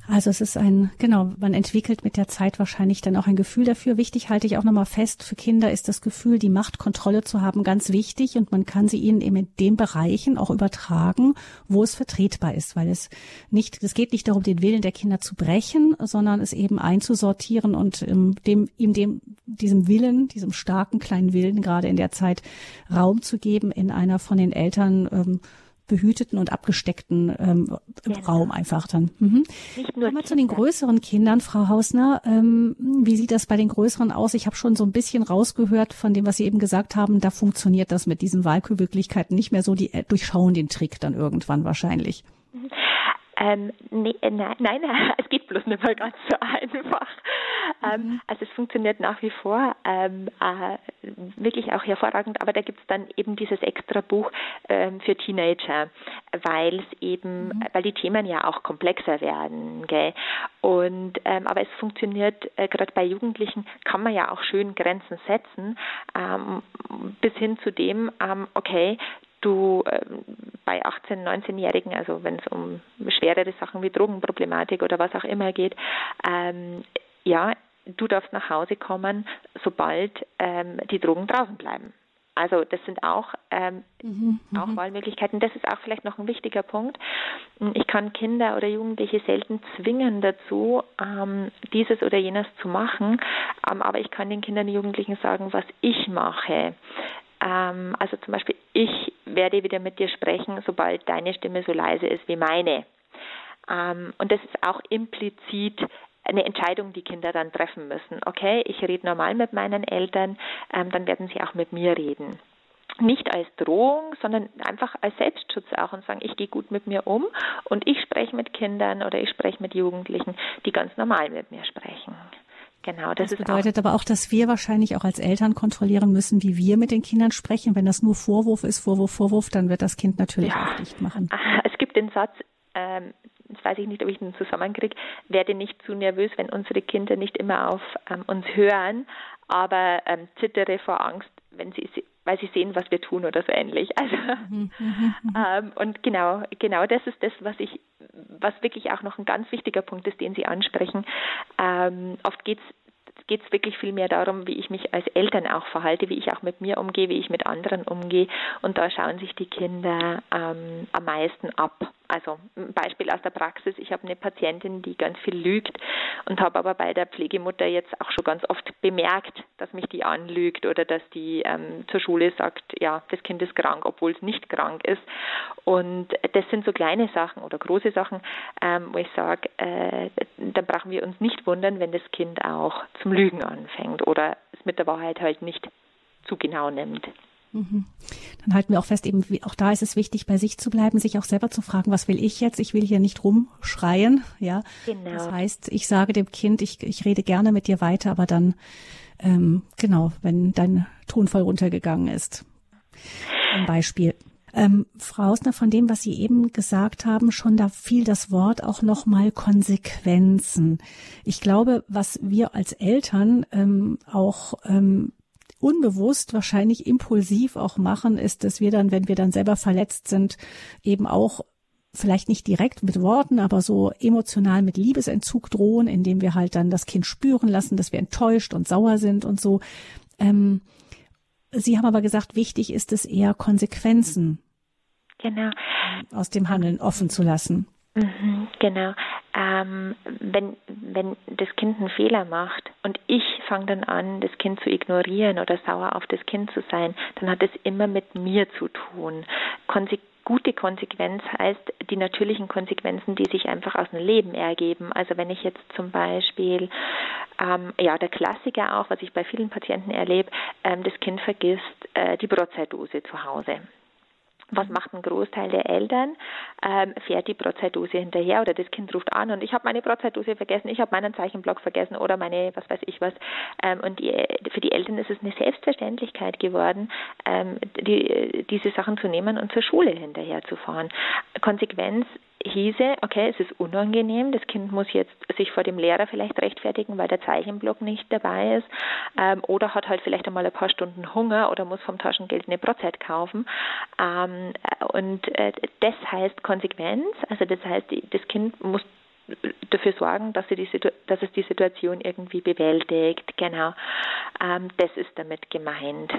Also es ist ein, genau, man entwickelt mit der Zeit wahrscheinlich dann auch ein Gefühl dafür. Wichtig halte ich auch nochmal fest, für Kinder ist das Gefühl, die Machtkontrolle zu haben, ganz wichtig und man kann sie ihnen eben in den Bereichen auch übertragen, wo es vertretbar ist, weil es nicht, es geht nicht darum, den Willen der Kinder zu brechen, sondern es eben einzusortieren und dem, ihm dem, diesem Willen, diesem starken kleinen Willen gerade in der Zeit Raum zu geben in einer von den Eltern ähm, behüteten und abgesteckten ähm, genau. Raum einfach dann. Mhm. Nicht nur Kommen zu den größeren Kindern, Frau Hausner. Ähm, wie sieht das bei den größeren aus? Ich habe schon so ein bisschen rausgehört von dem, was Sie eben gesagt haben. Da funktioniert das mit diesen Wahlkühlmöglichkeiten nicht mehr so. Die äh, durchschauen den Trick dann irgendwann wahrscheinlich. Ähm, nee, äh, nein, nein, es geht bloß nicht mehr ganz so einfach. Ähm, mhm. Also es funktioniert nach wie vor ähm, äh, wirklich auch hervorragend, aber da gibt es dann eben dieses extra Buch ähm, für Teenager, weil es eben, mhm. weil die Themen ja auch komplexer werden. Gell? Und ähm, aber es funktioniert äh, gerade bei Jugendlichen kann man ja auch schön Grenzen setzen, ähm, bis hin zu dem, ähm, okay, du äh, zwei 18-, 19-Jährigen, also wenn es um schwerere Sachen wie Drogenproblematik oder was auch immer geht, ähm, ja, du darfst nach Hause kommen, sobald ähm, die Drogen draußen bleiben. Also das sind auch, ähm, mhm, mhm, auch Wahlmöglichkeiten. Das ist auch vielleicht noch ein wichtiger Punkt. Ich kann Kinder oder Jugendliche selten zwingen dazu, ähm, dieses oder jenes zu machen, ähm, aber ich kann den Kindern und Jugendlichen sagen, was ich mache. Ähm, also zum Beispiel, ich werde wieder mit dir sprechen, sobald deine Stimme so leise ist wie meine. Ähm, und das ist auch implizit eine Entscheidung, die Kinder dann treffen müssen. Okay, ich rede normal mit meinen Eltern, ähm, dann werden sie auch mit mir reden. Nicht als Drohung, sondern einfach als Selbstschutz auch und sagen, ich gehe gut mit mir um und ich spreche mit Kindern oder ich spreche mit Jugendlichen, die ganz normal mit mir sprechen. Genau, das, das bedeutet auch aber auch, dass wir wahrscheinlich auch als Eltern kontrollieren müssen, wie wir mit den Kindern sprechen. Wenn das nur Vorwurf ist, Vorwurf, Vorwurf, dann wird das Kind natürlich ja. auch dicht machen. Es gibt den Satz, ähm, jetzt weiß ich nicht, ob ich den zusammenkriege, werde nicht zu nervös, wenn unsere Kinder nicht immer auf ähm, uns hören, aber ähm, zittere vor Angst, wenn sie weil sie sehen, was wir tun oder so ähnlich. Also mhm, mhm, mhm. ähm, und genau, genau das ist das, was ich, was wirklich auch noch ein ganz wichtiger Punkt ist, den Sie ansprechen. Ähm, oft geht es geht es wirklich viel mehr darum, wie ich mich als Eltern auch verhalte, wie ich auch mit mir umgehe, wie ich mit anderen umgehe. Und da schauen sich die Kinder ähm, am meisten ab. Also ein Beispiel aus der Praxis. Ich habe eine Patientin, die ganz viel lügt und habe aber bei der Pflegemutter jetzt auch schon ganz oft bemerkt, dass mich die anlügt oder dass die ähm, zur Schule sagt, ja, das Kind ist krank, obwohl es nicht krank ist. Und das sind so kleine Sachen oder große Sachen, ähm, wo ich sage, äh, dann brauchen wir uns nicht wundern, wenn das Kind auch zum Lügen anfängt oder es mit der Wahrheit halt nicht zu genau nimmt. Mhm. Dann halten wir auch fest, eben auch da ist es wichtig, bei sich zu bleiben, sich auch selber zu fragen, was will ich jetzt? Ich will hier nicht rumschreien, ja. Genau. Das heißt, ich sage dem Kind, ich, ich rede gerne mit dir weiter, aber dann, ähm, genau, wenn dein Tonfall runtergegangen ist. Ein Beispiel. Ähm, Frau Hausner, von dem, was Sie eben gesagt haben, schon da fiel das Wort auch nochmal Konsequenzen. Ich glaube, was wir als Eltern ähm, auch ähm, unbewusst, wahrscheinlich impulsiv auch machen, ist, dass wir dann, wenn wir dann selber verletzt sind, eben auch vielleicht nicht direkt mit Worten, aber so emotional mit Liebesentzug drohen, indem wir halt dann das Kind spüren lassen, dass wir enttäuscht und sauer sind und so. Ähm, Sie haben aber gesagt, wichtig ist es eher Konsequenzen genau. aus dem Handeln offen zu lassen. Mhm, genau. Ähm, wenn, wenn das Kind einen Fehler macht und ich fange dann an, das Kind zu ignorieren oder sauer auf das Kind zu sein, dann hat es immer mit mir zu tun. Konse gute Konsequenz heißt die natürlichen Konsequenzen, die sich einfach aus dem Leben ergeben. Also wenn ich jetzt zum Beispiel, ähm, ja, der Klassiker auch, was ich bei vielen Patienten erlebe, ähm, das Kind vergisst äh, die Brotzeitdose zu Hause was macht ein Großteil der Eltern? Ähm, fährt die Brotzeitdose hinterher oder das Kind ruft an und ich habe meine Brotzeitdose vergessen, ich habe meinen Zeichenblock vergessen oder meine, was weiß ich was. Ähm, und die, für die Eltern ist es eine Selbstverständlichkeit geworden, ähm, die, diese Sachen zu nehmen und zur Schule hinterher zu fahren. Konsequenz hieße, okay, es ist unangenehm, das Kind muss jetzt sich vor dem Lehrer vielleicht rechtfertigen, weil der Zeichenblock nicht dabei ist, ähm, oder hat halt vielleicht einmal ein paar Stunden Hunger oder muss vom Taschengeld eine Brotzeit kaufen. Ähm, und äh, das heißt Konsequenz, also das heißt, das Kind muss dafür sorgen, dass, sie die, dass es die Situation irgendwie bewältigt. Genau, ähm, das ist damit gemeint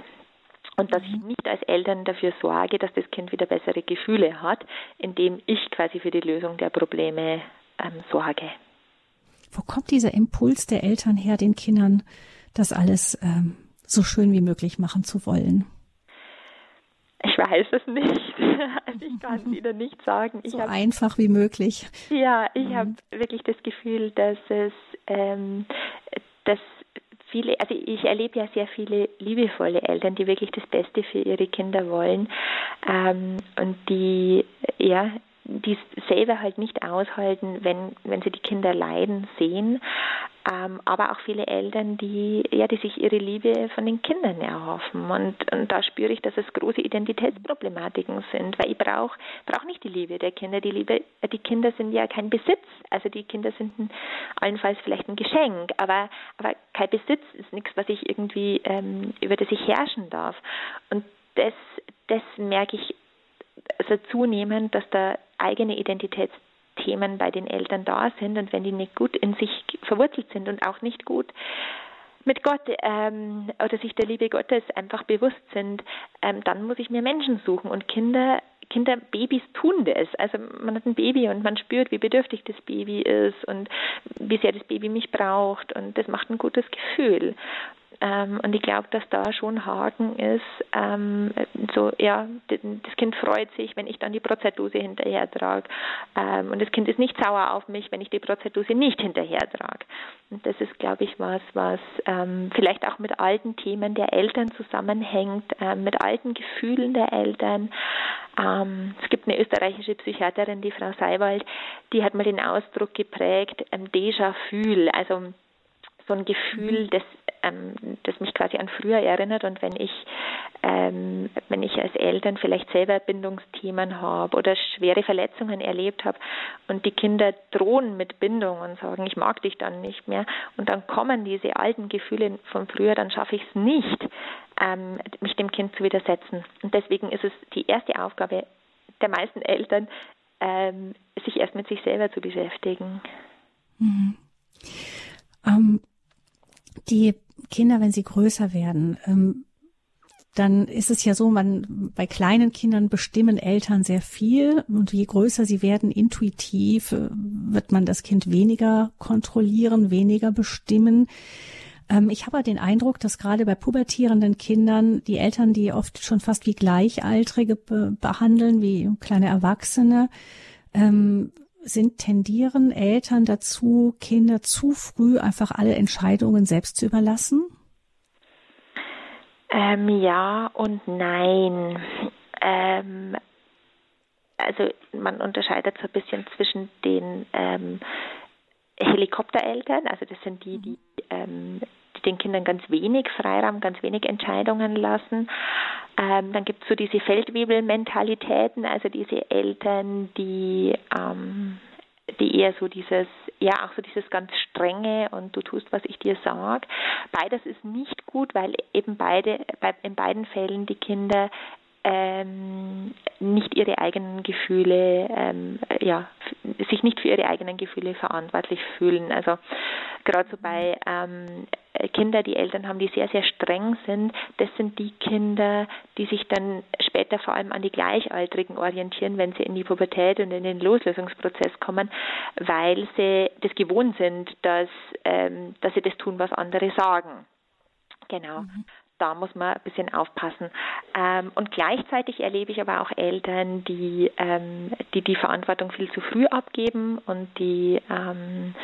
und dass ich mhm. nicht als Eltern dafür sorge, dass das Kind wieder bessere Gefühle hat, indem ich quasi für die Lösung der Probleme ähm, sorge. Wo kommt dieser Impuls der Eltern her, den Kindern das alles ähm, so schön wie möglich machen zu wollen? Ich weiß es nicht. Also ich kann es Ihnen nicht sagen. Ich so hab, einfach wie möglich. Ja, ich mhm. habe wirklich das Gefühl, dass es, ähm, dass viele, also ich erlebe ja sehr viele liebevolle Eltern, die wirklich das Beste für ihre Kinder wollen ähm, und die ja die selber halt nicht aushalten, wenn, wenn sie die Kinder leiden sehen, ähm, aber auch viele Eltern, die, ja, die sich ihre Liebe von den Kindern erhoffen. Und, und da spüre ich, dass es große Identitätsproblematiken sind, weil ich brauche brauch nicht die Liebe der Kinder. Die Liebe, die Kinder sind ja kein Besitz. Also die Kinder sind ein, allenfalls vielleicht ein Geschenk, aber, aber kein Besitz ist nichts, was ich irgendwie, ähm, über das ich herrschen darf. Und das, das merke ich also zunehmend, dass da eigene Identitätsthemen bei den Eltern da sind und wenn die nicht gut in sich verwurzelt sind und auch nicht gut mit Gott ähm, oder sich der Liebe Gottes einfach bewusst sind, ähm, dann muss ich mir Menschen suchen und Kinder Kinder, Babys tun das. Also man hat ein Baby und man spürt, wie bedürftig das Baby ist und wie sehr das Baby mich braucht und das macht ein gutes Gefühl. Ähm, und ich glaube, dass da schon Haken ist. Ähm, so, ja, das Kind freut sich, wenn ich dann die Prozentdose hinterher trage. Ähm, und das Kind ist nicht sauer auf mich, wenn ich die Prozentdose nicht hinterher trage. Und das ist, glaube ich, was, was ähm, vielleicht auch mit alten Themen der Eltern zusammenhängt, ähm, mit alten Gefühlen der Eltern. Ähm, es gibt eine österreichische Psychiaterin, die Frau Seiwald, die hat mal den Ausdruck geprägt, Déjà-vu, also so ein Gefühl, mhm. Ähm, das mich quasi an früher erinnert und wenn ich ähm, wenn ich als Eltern vielleicht selber Bindungsthemen habe oder schwere Verletzungen erlebt habe und die Kinder drohen mit Bindung und sagen, ich mag dich dann nicht mehr und dann kommen diese alten Gefühle von früher, dann schaffe ich es nicht, ähm, mich dem Kind zu widersetzen. Und deswegen ist es die erste Aufgabe der meisten Eltern, ähm, sich erst mit sich selber zu beschäftigen. Mhm. Ähm, die Kinder, wenn sie größer werden, ähm, dann ist es ja so, man bei kleinen Kindern bestimmen Eltern sehr viel und je größer sie werden, intuitiv äh, wird man das Kind weniger kontrollieren, weniger bestimmen. Ähm, ich habe den Eindruck, dass gerade bei pubertierenden Kindern die Eltern, die oft schon fast wie Gleichaltrige behandeln, wie kleine Erwachsene, ähm, sind tendieren Eltern dazu, Kinder zu früh einfach alle Entscheidungen selbst zu überlassen? Ähm, ja und nein. Ähm, also man unterscheidet so ein bisschen zwischen den ähm, Helikoptereltern, also das sind die, die, ähm, die den Kindern ganz wenig Freiraum, ganz wenig Entscheidungen lassen. Ähm, dann gibt es so diese Feldwebel-Mentalitäten, also diese Eltern, die ähm, die eher so dieses, ja, auch so dieses ganz strenge und du tust, was ich dir sage. Beides ist nicht gut, weil eben beide, bei, in beiden Fällen die Kinder ähm, nicht ihre eigenen Gefühle, ähm, ja, sich nicht für ihre eigenen Gefühle verantwortlich fühlen. Also gerade so bei ähm, Kinder, die Eltern haben, die sehr, sehr streng sind, das sind die Kinder, die sich dann später vor allem an die Gleichaltrigen orientieren, wenn sie in die Pubertät und in den Loslösungsprozess kommen, weil sie das gewohnt sind, dass, ähm, dass sie das tun, was andere sagen. Genau. Mhm da muss man ein bisschen aufpassen. Ähm, und gleichzeitig erlebe ich aber auch Eltern, die, ähm, die die Verantwortung viel zu früh abgeben und die, ähm,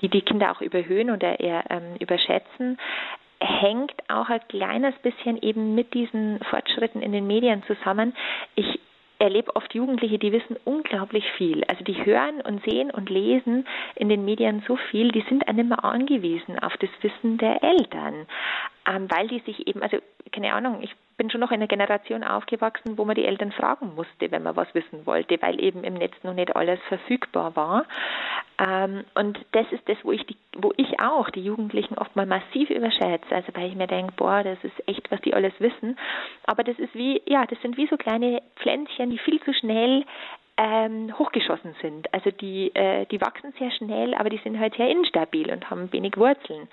die, die Kinder auch überhöhen oder eher ähm, überschätzen hängt auch ein kleines bisschen eben mit diesen Fortschritten in den Medien zusammen. Ich erlebe oft Jugendliche, die wissen unglaublich viel. Also die hören und sehen und lesen in den Medien so viel, die sind auch nicht mehr angewiesen auf das Wissen der Eltern, ähm, weil die sich eben, also keine Ahnung, ich bin schon noch in einer Generation aufgewachsen, wo man die Eltern fragen musste, wenn man was wissen wollte, weil eben im Netz noch nicht alles verfügbar war. Ähm, und das ist das, wo ich die, wo ich auch die Jugendlichen oft mal massiv überschätze. Also weil ich mir denke, boah, das ist echt, was die alles wissen. Aber das ist wie, ja, das sind wie so kleine Pflänzchen, die viel zu schnell ähm, hochgeschossen sind. Also die, äh, die wachsen sehr schnell, aber die sind halt sehr instabil und haben wenig Wurzeln.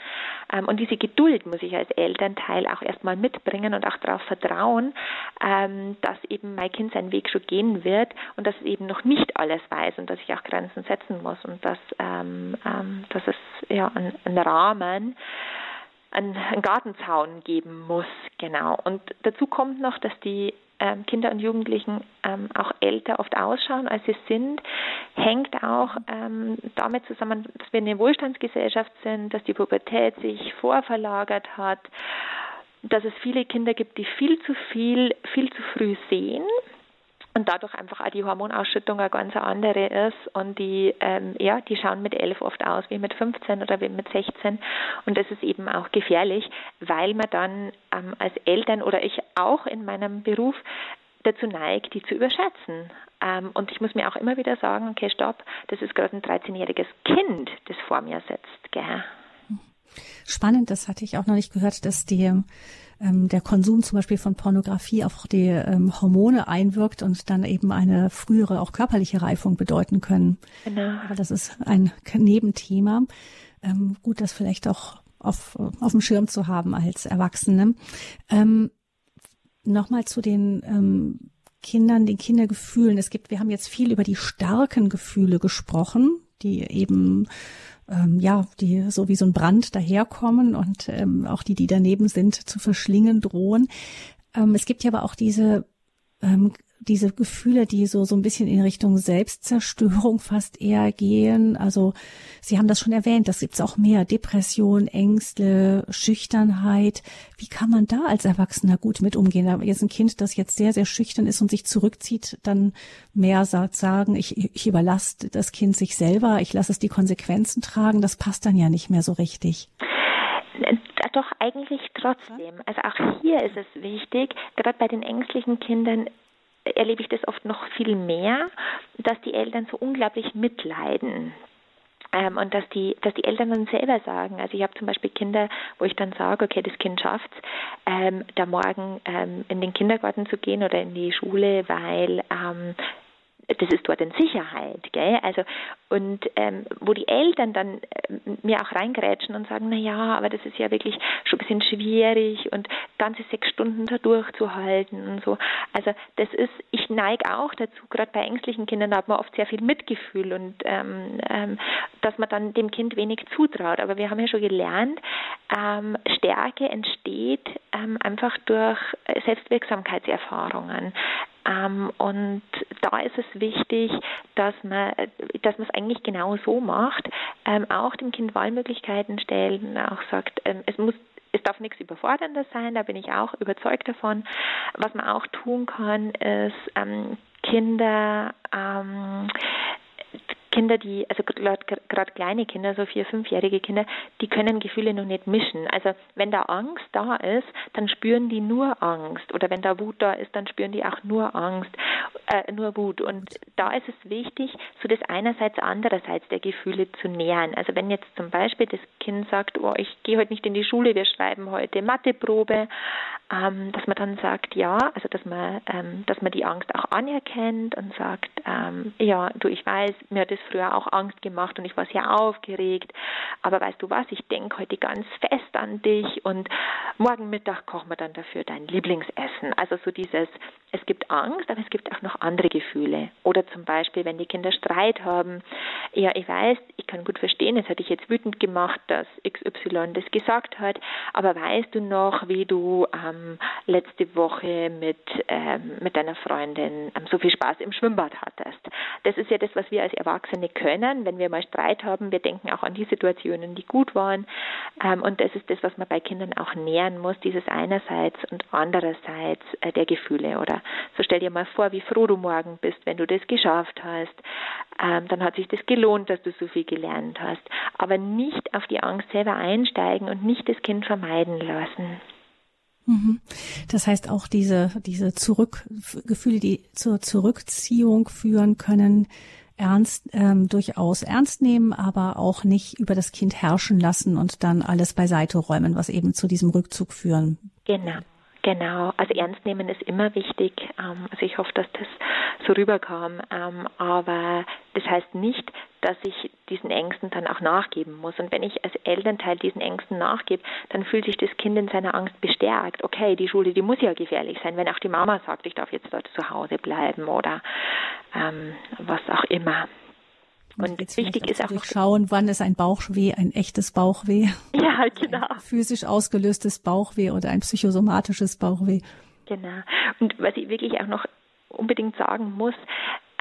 Ähm, und diese Geduld muss ich als Elternteil auch erstmal mitbringen und auch darauf vertrauen, ähm, dass eben mein Kind seinen Weg schon gehen wird und dass es eben noch nicht alles weiß und dass ich auch Grenzen setzen muss und dass, ähm, ähm, dass es ja einen Rahmen einen Gartenzaun geben muss, genau. Und dazu kommt noch, dass die Kinder und Jugendlichen ähm, auch älter oft ausschauen, als sie sind, hängt auch ähm, damit zusammen, dass wir eine Wohlstandsgesellschaft sind, dass die Pubertät sich vorverlagert hat, dass es viele Kinder gibt, die viel zu viel, viel zu früh sehen und dadurch einfach auch die Hormonausschüttung eine ganz andere ist und die ähm, ja die schauen mit elf oft aus wie mit 15 oder wie mit 16 und das ist eben auch gefährlich, weil man dann ähm, als Eltern oder ich auch in meinem Beruf dazu neigt, die zu überschätzen. Ähm, und ich muss mir auch immer wieder sagen, okay, stopp, das ist gerade ein 13-jähriges Kind, das vor mir sitzt. Gell? Spannend, das hatte ich auch noch nicht gehört, dass die ähm, der Konsum zum Beispiel von Pornografie auf die ähm, Hormone einwirkt und dann eben eine frühere, auch körperliche Reifung bedeuten können. Genau. Aber das ist ein Nebenthema. Ähm, gut, das vielleicht auch auf, auf dem Schirm zu haben als Erwachsene. Ähm, Nochmal zu den ähm, Kindern, den Kindergefühlen. Es gibt, wir haben jetzt viel über die starken Gefühle gesprochen, die eben ähm, ja, die so wie so ein Brand daherkommen und ähm, auch die, die daneben sind, zu verschlingen drohen. Ähm, es gibt ja aber auch diese ähm, diese Gefühle, die so, so ein bisschen in Richtung Selbstzerstörung fast eher gehen. Also Sie haben das schon erwähnt, das gibt's auch mehr. Depression, Ängste, Schüchternheit. Wie kann man da als Erwachsener gut mit umgehen? Da jetzt ein Kind, das jetzt sehr, sehr schüchtern ist und sich zurückzieht, dann mehr sagen, ich, ich überlasse das Kind sich selber, ich lasse es die Konsequenzen tragen, das passt dann ja nicht mehr so richtig äh, doch eigentlich trotzdem. Also auch hier ist es wichtig, gerade bei den ängstlichen Kindern erlebe ich das oft noch viel mehr, dass die Eltern so unglaublich mitleiden. Ähm, und dass die, dass die Eltern dann selber sagen, also ich habe zum Beispiel Kinder, wo ich dann sage, okay, das Kind schafft ähm, da morgen ähm, in den Kindergarten zu gehen oder in die Schule, weil ähm, das ist dort in Sicherheit, gell? Also und ähm, wo die Eltern dann äh, mir auch reingrätschen und sagen, na ja, aber das ist ja wirklich schon ein bisschen schwierig und ganze sechs Stunden da durchzuhalten und so. Also das ist, ich neige auch dazu, gerade bei ängstlichen Kindern hat man oft sehr viel Mitgefühl und ähm, ähm, dass man dann dem Kind wenig zutraut. Aber wir haben ja schon gelernt, ähm, Stärke entsteht ähm, einfach durch Selbstwirksamkeitserfahrungen. Ähm, und da ist es wichtig, dass man, dass man es eigentlich genau so macht, ähm, auch dem Kind Wahlmöglichkeiten stellen, auch sagt, ähm, es muss es darf nichts Überforderndes sein, da bin ich auch überzeugt davon. Was man auch tun kann, ist Kinder Kinder, die, also gerade kleine Kinder, so vier, fünfjährige Kinder, die können Gefühle noch nicht mischen. Also wenn da Angst da ist, dann spüren die nur Angst. Oder wenn da Wut da ist, dann spüren die auch nur Angst, äh, nur Wut. Und da ist es wichtig, so das einerseits andererseits der Gefühle zu nähern. Also wenn jetzt zum Beispiel das Kind sagt, oh, ich gehe heute nicht in die Schule, wir schreiben heute Matheprobe, ähm, dass man dann sagt, ja, also dass man, ähm, dass man die Angst auch anerkennt und sagt, ähm, ja, du, ich weiß, mir hat das früher auch Angst gemacht und ich war sehr aufgeregt, aber weißt du was, ich denke heute ganz fest an dich und morgen Mittag kochen wir dann dafür dein Lieblingsessen. Also so dieses, es gibt Angst, aber es gibt auch noch andere Gefühle. Oder zum Beispiel, wenn die Kinder Streit haben, ja, ich weiß, ich kann gut verstehen, es hat dich jetzt wütend gemacht, dass XY das gesagt hat, aber weißt du noch, wie du ähm, letzte Woche mit, ähm, mit deiner Freundin ähm, so viel Spaß im Schwimmbad hattest? Das ist ja das, was wir als Erwachsene können, wenn wir mal Streit haben. Wir denken auch an die Situationen, die gut waren. Ähm, und das ist das, was man bei Kindern auch nähern muss, dieses einerseits und andererseits äh, der Gefühle oder so stell dir mal vor, wie froh du morgen bist, wenn du das geschafft hast. Ähm, dann hat sich das gelohnt, dass du so viel gelernt hast. Aber nicht auf die Angst selber einsteigen und nicht das Kind vermeiden lassen. Mhm. Das heißt auch diese, diese Zurückgefühle, die zur Zurückziehung führen können, ernst, ähm, durchaus ernst nehmen, aber auch nicht über das Kind herrschen lassen und dann alles beiseite räumen, was eben zu diesem Rückzug führen. Genau. Genau, also ernst nehmen ist immer wichtig. Ähm, also ich hoffe, dass das so rüberkam. Ähm, aber das heißt nicht, dass ich diesen Ängsten dann auch nachgeben muss. Und wenn ich als Elternteil diesen Ängsten nachgebe, dann fühlt sich das Kind in seiner Angst bestärkt. Okay, die Schule, die muss ja gefährlich sein, wenn auch die Mama sagt, ich darf jetzt dort zu Hause bleiben oder ähm, was auch immer. Und wichtig ist auch schauen, wann ist ein Bauchweh ein echtes Bauchweh? Ja, genau. Ein physisch ausgelöstes Bauchweh oder ein psychosomatisches Bauchweh. Genau. Und was ich wirklich auch noch unbedingt sagen muss,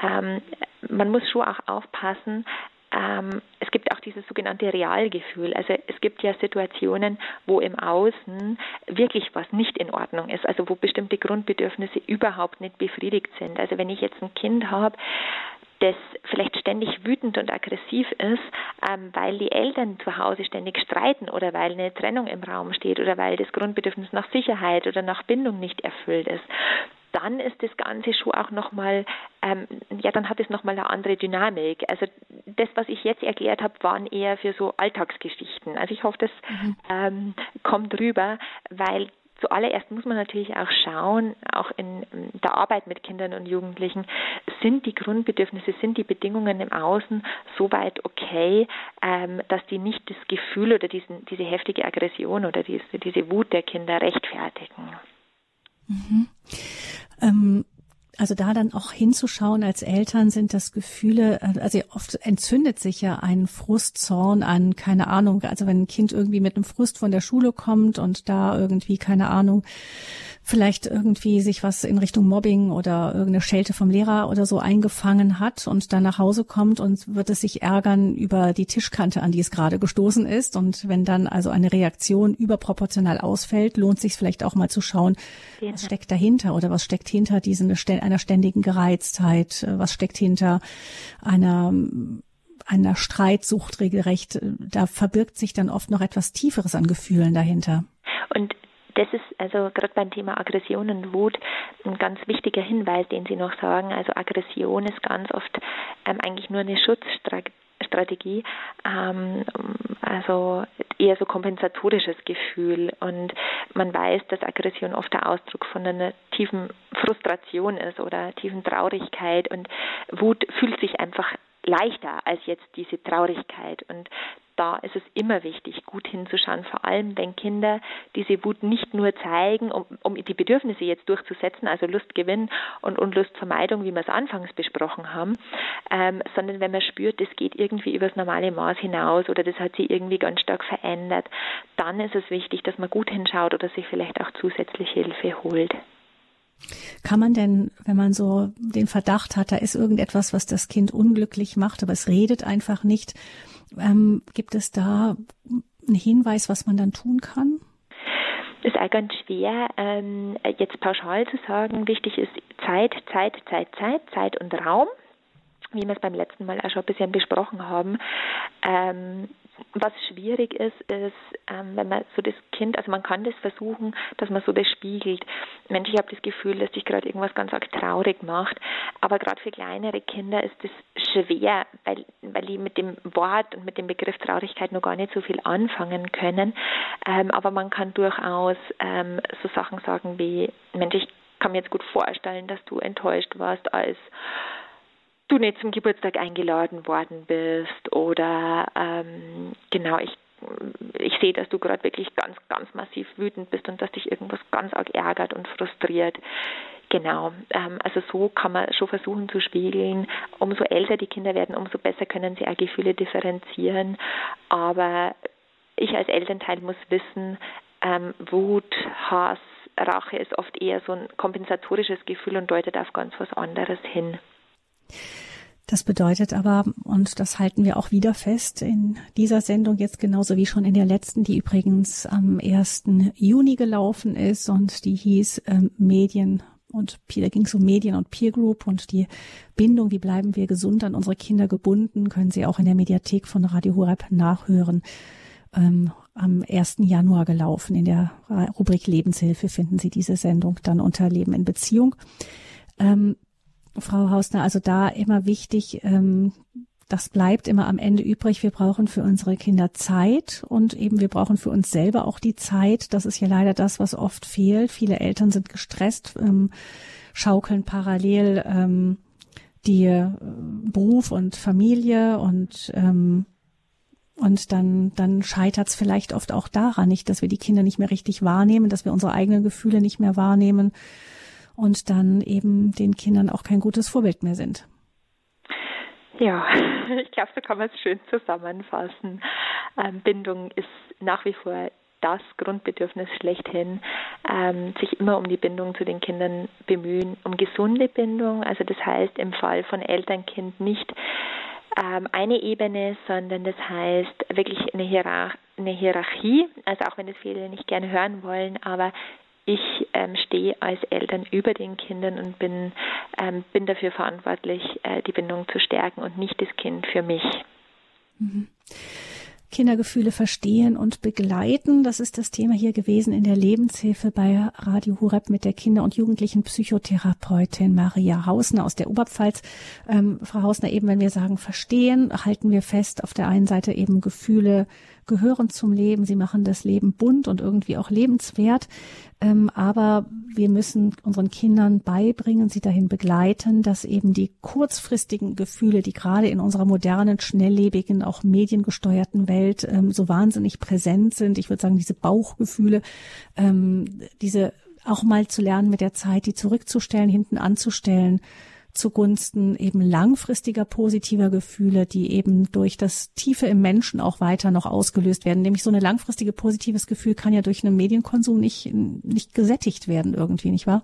ähm, man muss schon auch aufpassen, ähm, es gibt auch dieses sogenannte Realgefühl. Also es gibt ja Situationen, wo im Außen wirklich was nicht in Ordnung ist, also wo bestimmte Grundbedürfnisse überhaupt nicht befriedigt sind. Also wenn ich jetzt ein Kind habe, das vielleicht ständig wütend und aggressiv ist, ähm, weil die Eltern zu Hause ständig streiten oder weil eine Trennung im Raum steht oder weil das Grundbedürfnis nach Sicherheit oder nach Bindung nicht erfüllt ist, dann ist das Ganze schon auch nochmal, ähm, ja, dann hat es nochmal eine andere Dynamik. Also das, was ich jetzt erklärt habe, waren eher für so Alltagsgeschichten. Also ich hoffe, das mhm. ähm, kommt rüber, weil zuallererst muss man natürlich auch schauen, auch in der Arbeit mit Kindern und Jugendlichen, sind die Grundbedürfnisse, sind die Bedingungen im Außen soweit okay, ähm, dass die nicht das Gefühl oder diesen, diese heftige Aggression oder diese, diese Wut der Kinder rechtfertigen. Mhm. Ähm also da dann auch hinzuschauen als Eltern sind das Gefühle, äh, also oft entzündet sich ja ein Frustzorn an, keine Ahnung, also wenn ein Kind irgendwie mit einem Frust von der Schule kommt und da irgendwie, keine Ahnung, vielleicht irgendwie sich was in Richtung Mobbing oder irgendeine Schelte vom Lehrer oder so eingefangen hat und dann nach Hause kommt und wird es sich ärgern über die Tischkante, an die es gerade gestoßen ist. Und wenn dann also eine Reaktion überproportional ausfällt, lohnt sich vielleicht auch mal zu schauen, ja. was steckt dahinter oder was steckt hinter diesen, einer ständigen Gereiztheit, was steckt hinter einer einer Streitsucht regelrecht, da verbirgt sich dann oft noch etwas Tieferes an Gefühlen dahinter. Und das ist also gerade beim Thema Aggression und Wut ein ganz wichtiger Hinweis, den Sie noch sagen. Also Aggression ist ganz oft ähm, eigentlich nur eine Schutzstrategie, ähm, also eher so kompensatorisches Gefühl. Und man weiß, dass Aggression oft der Ausdruck von einer tiefen Frustration ist oder tiefen Traurigkeit. Und Wut fühlt sich einfach leichter als jetzt diese Traurigkeit. Und da ist es immer wichtig, gut hinzuschauen, vor allem wenn Kinder diese Wut nicht nur zeigen, um, um die Bedürfnisse jetzt durchzusetzen, also Lustgewinn und Unlustvermeidung, wie wir es anfangs besprochen haben, ähm, sondern wenn man spürt, das geht irgendwie übers normale Maß hinaus oder das hat sich irgendwie ganz stark verändert, dann ist es wichtig, dass man gut hinschaut oder sich vielleicht auch zusätzliche Hilfe holt. Kann man denn, wenn man so den Verdacht hat, da ist irgendetwas, was das Kind unglücklich macht, aber es redet einfach nicht, ähm, gibt es da einen Hinweis, was man dann tun kann? ist auch ganz schwer, ähm, jetzt pauschal zu sagen. Wichtig ist Zeit, Zeit, Zeit, Zeit, Zeit und Raum, wie wir es beim letzten Mal auch schon ein bisschen besprochen haben. Ähm, was schwierig ist, ist, ähm, wenn man so das Kind, also man kann das versuchen, dass man so das spiegelt. Mensch, ich habe das Gefühl, dass dich gerade irgendwas ganz arg traurig macht. Aber gerade für kleinere Kinder ist das schwer, weil, weil die mit dem Wort und mit dem Begriff Traurigkeit noch gar nicht so viel anfangen können. Ähm, aber man kann durchaus ähm, so Sachen sagen wie, Mensch, ich kann mir jetzt gut vorstellen, dass du enttäuscht warst, als du nicht zum Geburtstag eingeladen worden bist oder ähm, genau, ich ich sehe, dass du gerade wirklich ganz, ganz massiv wütend bist und dass dich irgendwas ganz arg ärgert und frustriert. Genau, ähm, also so kann man schon versuchen zu spiegeln. Umso älter die Kinder werden, umso besser können sie auch Gefühle differenzieren. Aber ich als Elternteil muss wissen, ähm, Wut, Hass, Rache ist oft eher so ein kompensatorisches Gefühl und deutet auf ganz was anderes hin. Das bedeutet aber, und das halten wir auch wieder fest in dieser Sendung jetzt genauso wie schon in der letzten, die übrigens am 1. Juni gelaufen ist und die hieß ähm, Medien und da ging es um Medien und Peer Group und die Bindung, wie bleiben wir gesund an unsere Kinder gebunden, können Sie auch in der Mediathek von Radio Horeb nachhören. Ähm, am 1. Januar gelaufen. In der Rubrik Lebenshilfe finden Sie diese Sendung dann unter Leben in Beziehung. Ähm, Frau Hausner, also da immer wichtig, ähm, das bleibt immer am Ende übrig. Wir brauchen für unsere Kinder Zeit und eben wir brauchen für uns selber auch die Zeit. Das ist ja leider das, was oft fehlt. Viele Eltern sind gestresst, ähm, schaukeln parallel ähm, die äh, Beruf und Familie und ähm, und dann, dann scheitert es vielleicht oft auch daran nicht, dass wir die Kinder nicht mehr richtig wahrnehmen, dass wir unsere eigenen Gefühle nicht mehr wahrnehmen und dann eben den Kindern auch kein gutes Vorbild mehr sind. Ja, ich glaube, so kann man es schön zusammenfassen. Ähm, Bindung ist nach wie vor das Grundbedürfnis schlechthin, ähm, sich immer um die Bindung zu den Kindern bemühen, um gesunde Bindung. Also das heißt im Fall von Eltern-Kind nicht ähm, eine Ebene, sondern das heißt wirklich eine, Hierarch eine Hierarchie. Also auch wenn das viele nicht gerne hören wollen, aber ich ähm, stehe als Eltern über den Kindern und bin, ähm, bin dafür verantwortlich, äh, die Bindung zu stärken und nicht das Kind für mich. Mhm. Kindergefühle verstehen und begleiten. Das ist das Thema hier gewesen in der Lebenshilfe bei Radio Hureb mit der Kinder- und Jugendlichen Psychotherapeutin Maria Hausner aus der Oberpfalz. Ähm, Frau Hausner, eben wenn wir sagen verstehen, halten wir fest, auf der einen Seite eben Gefühle gehören zum Leben, sie machen das Leben bunt und irgendwie auch lebenswert. Ähm, aber wir müssen unseren Kindern beibringen, sie dahin begleiten, dass eben die kurzfristigen Gefühle, die gerade in unserer modernen, schnelllebigen, auch mediengesteuerten Welt ähm, so wahnsinnig präsent sind. Ich würde sagen, diese Bauchgefühle, ähm, diese auch mal zu lernen, mit der Zeit die zurückzustellen, hinten anzustellen zugunsten eben langfristiger positiver Gefühle, die eben durch das Tiefe im Menschen auch weiter noch ausgelöst werden. Nämlich so ein langfristige positives Gefühl kann ja durch einen Medienkonsum nicht, nicht gesättigt werden irgendwie, nicht wahr?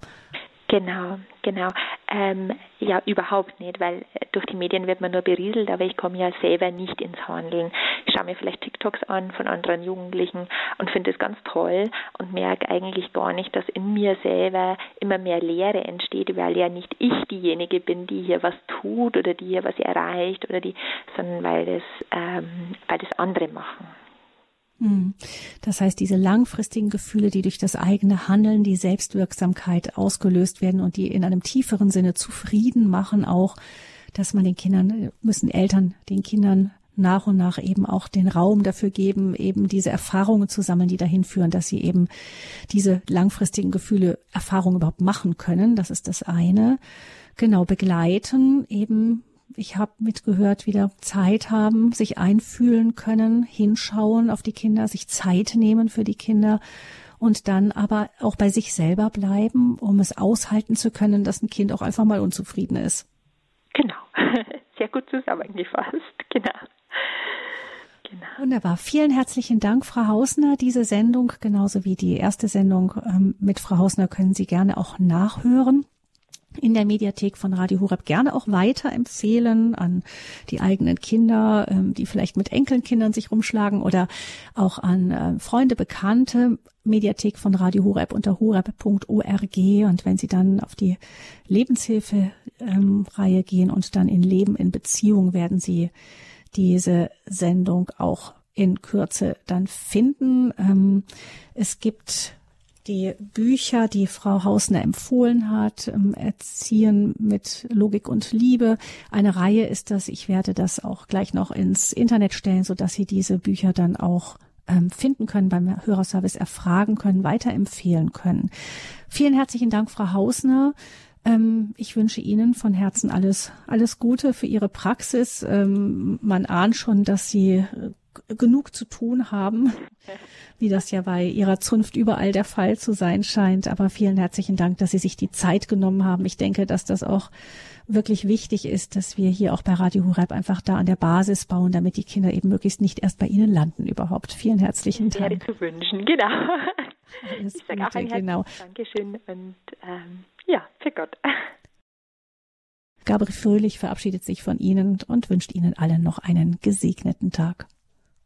Genau, genau. Ähm, ja, überhaupt nicht, weil äh, durch die Medien wird man nur berieselt, aber ich komme ja selber nicht ins Handeln. Ich schaue mir vielleicht TikToks an von anderen Jugendlichen und finde es ganz toll und merke eigentlich gar nicht, dass in mir selber immer mehr Leere entsteht, weil ja nicht ich diejenige bin, die hier was tut oder die hier was erreicht oder die, sondern weil das, ähm, weil das andere machen. Hm. Das heißt, diese langfristigen Gefühle, die durch das eigene Handeln, die Selbstwirksamkeit ausgelöst werden und die in einem tieferen Sinne zufrieden machen, auch, dass man den Kindern, müssen Eltern den Kindern nach und nach eben auch den Raum dafür geben, eben diese Erfahrungen zu sammeln, die dahin führen, dass sie eben diese langfristigen Gefühle, Erfahrungen überhaupt machen können. Das ist das eine. Genau, begleiten eben ich habe mitgehört, wieder Zeit haben, sich einfühlen können, hinschauen auf die Kinder, sich Zeit nehmen für die Kinder und dann aber auch bei sich selber bleiben, um es aushalten zu können, dass ein Kind auch einfach mal unzufrieden ist. Genau, sehr gut zusammengefasst, genau. Genau. Wunderbar. Vielen herzlichen Dank, Frau Hausner. Diese Sendung, genauso wie die erste Sendung ähm, mit Frau Hausner, können Sie gerne auch nachhören in der Mediathek von Radio Horeb gerne auch weiterempfehlen an die eigenen Kinder, ähm, die vielleicht mit Enkelkindern sich rumschlagen oder auch an äh, Freunde, Bekannte. Mediathek von Radio Horeb unter horeb.org und wenn Sie dann auf die Lebenshilfe-Reihe gehen und dann in Leben in Beziehung werden Sie diese Sendung auch in Kürze dann finden. Ähm, es gibt die Bücher, die Frau Hausner empfohlen hat, ähm, Erziehen mit Logik und Liebe. Eine Reihe ist das. Ich werde das auch gleich noch ins Internet stellen, so dass Sie diese Bücher dann auch ähm, finden können, beim Hörerservice erfragen können, weiterempfehlen können. Vielen herzlichen Dank, Frau Hausner. Ähm, ich wünsche Ihnen von Herzen alles, alles Gute für Ihre Praxis. Man ahnt schon, dass Sie äh, genug zu tun haben, wie das ja bei Ihrer Zunft überall der Fall zu sein scheint. Aber vielen herzlichen Dank, dass Sie sich die Zeit genommen haben. Ich denke, dass das auch wirklich wichtig ist, dass wir hier auch bei Radio Hureb einfach da an der Basis bauen, damit die Kinder eben möglichst nicht erst bei Ihnen landen überhaupt. Vielen herzlichen Dank. Wäre zu wünschen, genau. Alles ich sage auch ein genau. Dankeschön und ähm, ja, für Gott. Gabriel Fröhlich verabschiedet sich von Ihnen und wünscht Ihnen allen noch einen gesegneten Tag.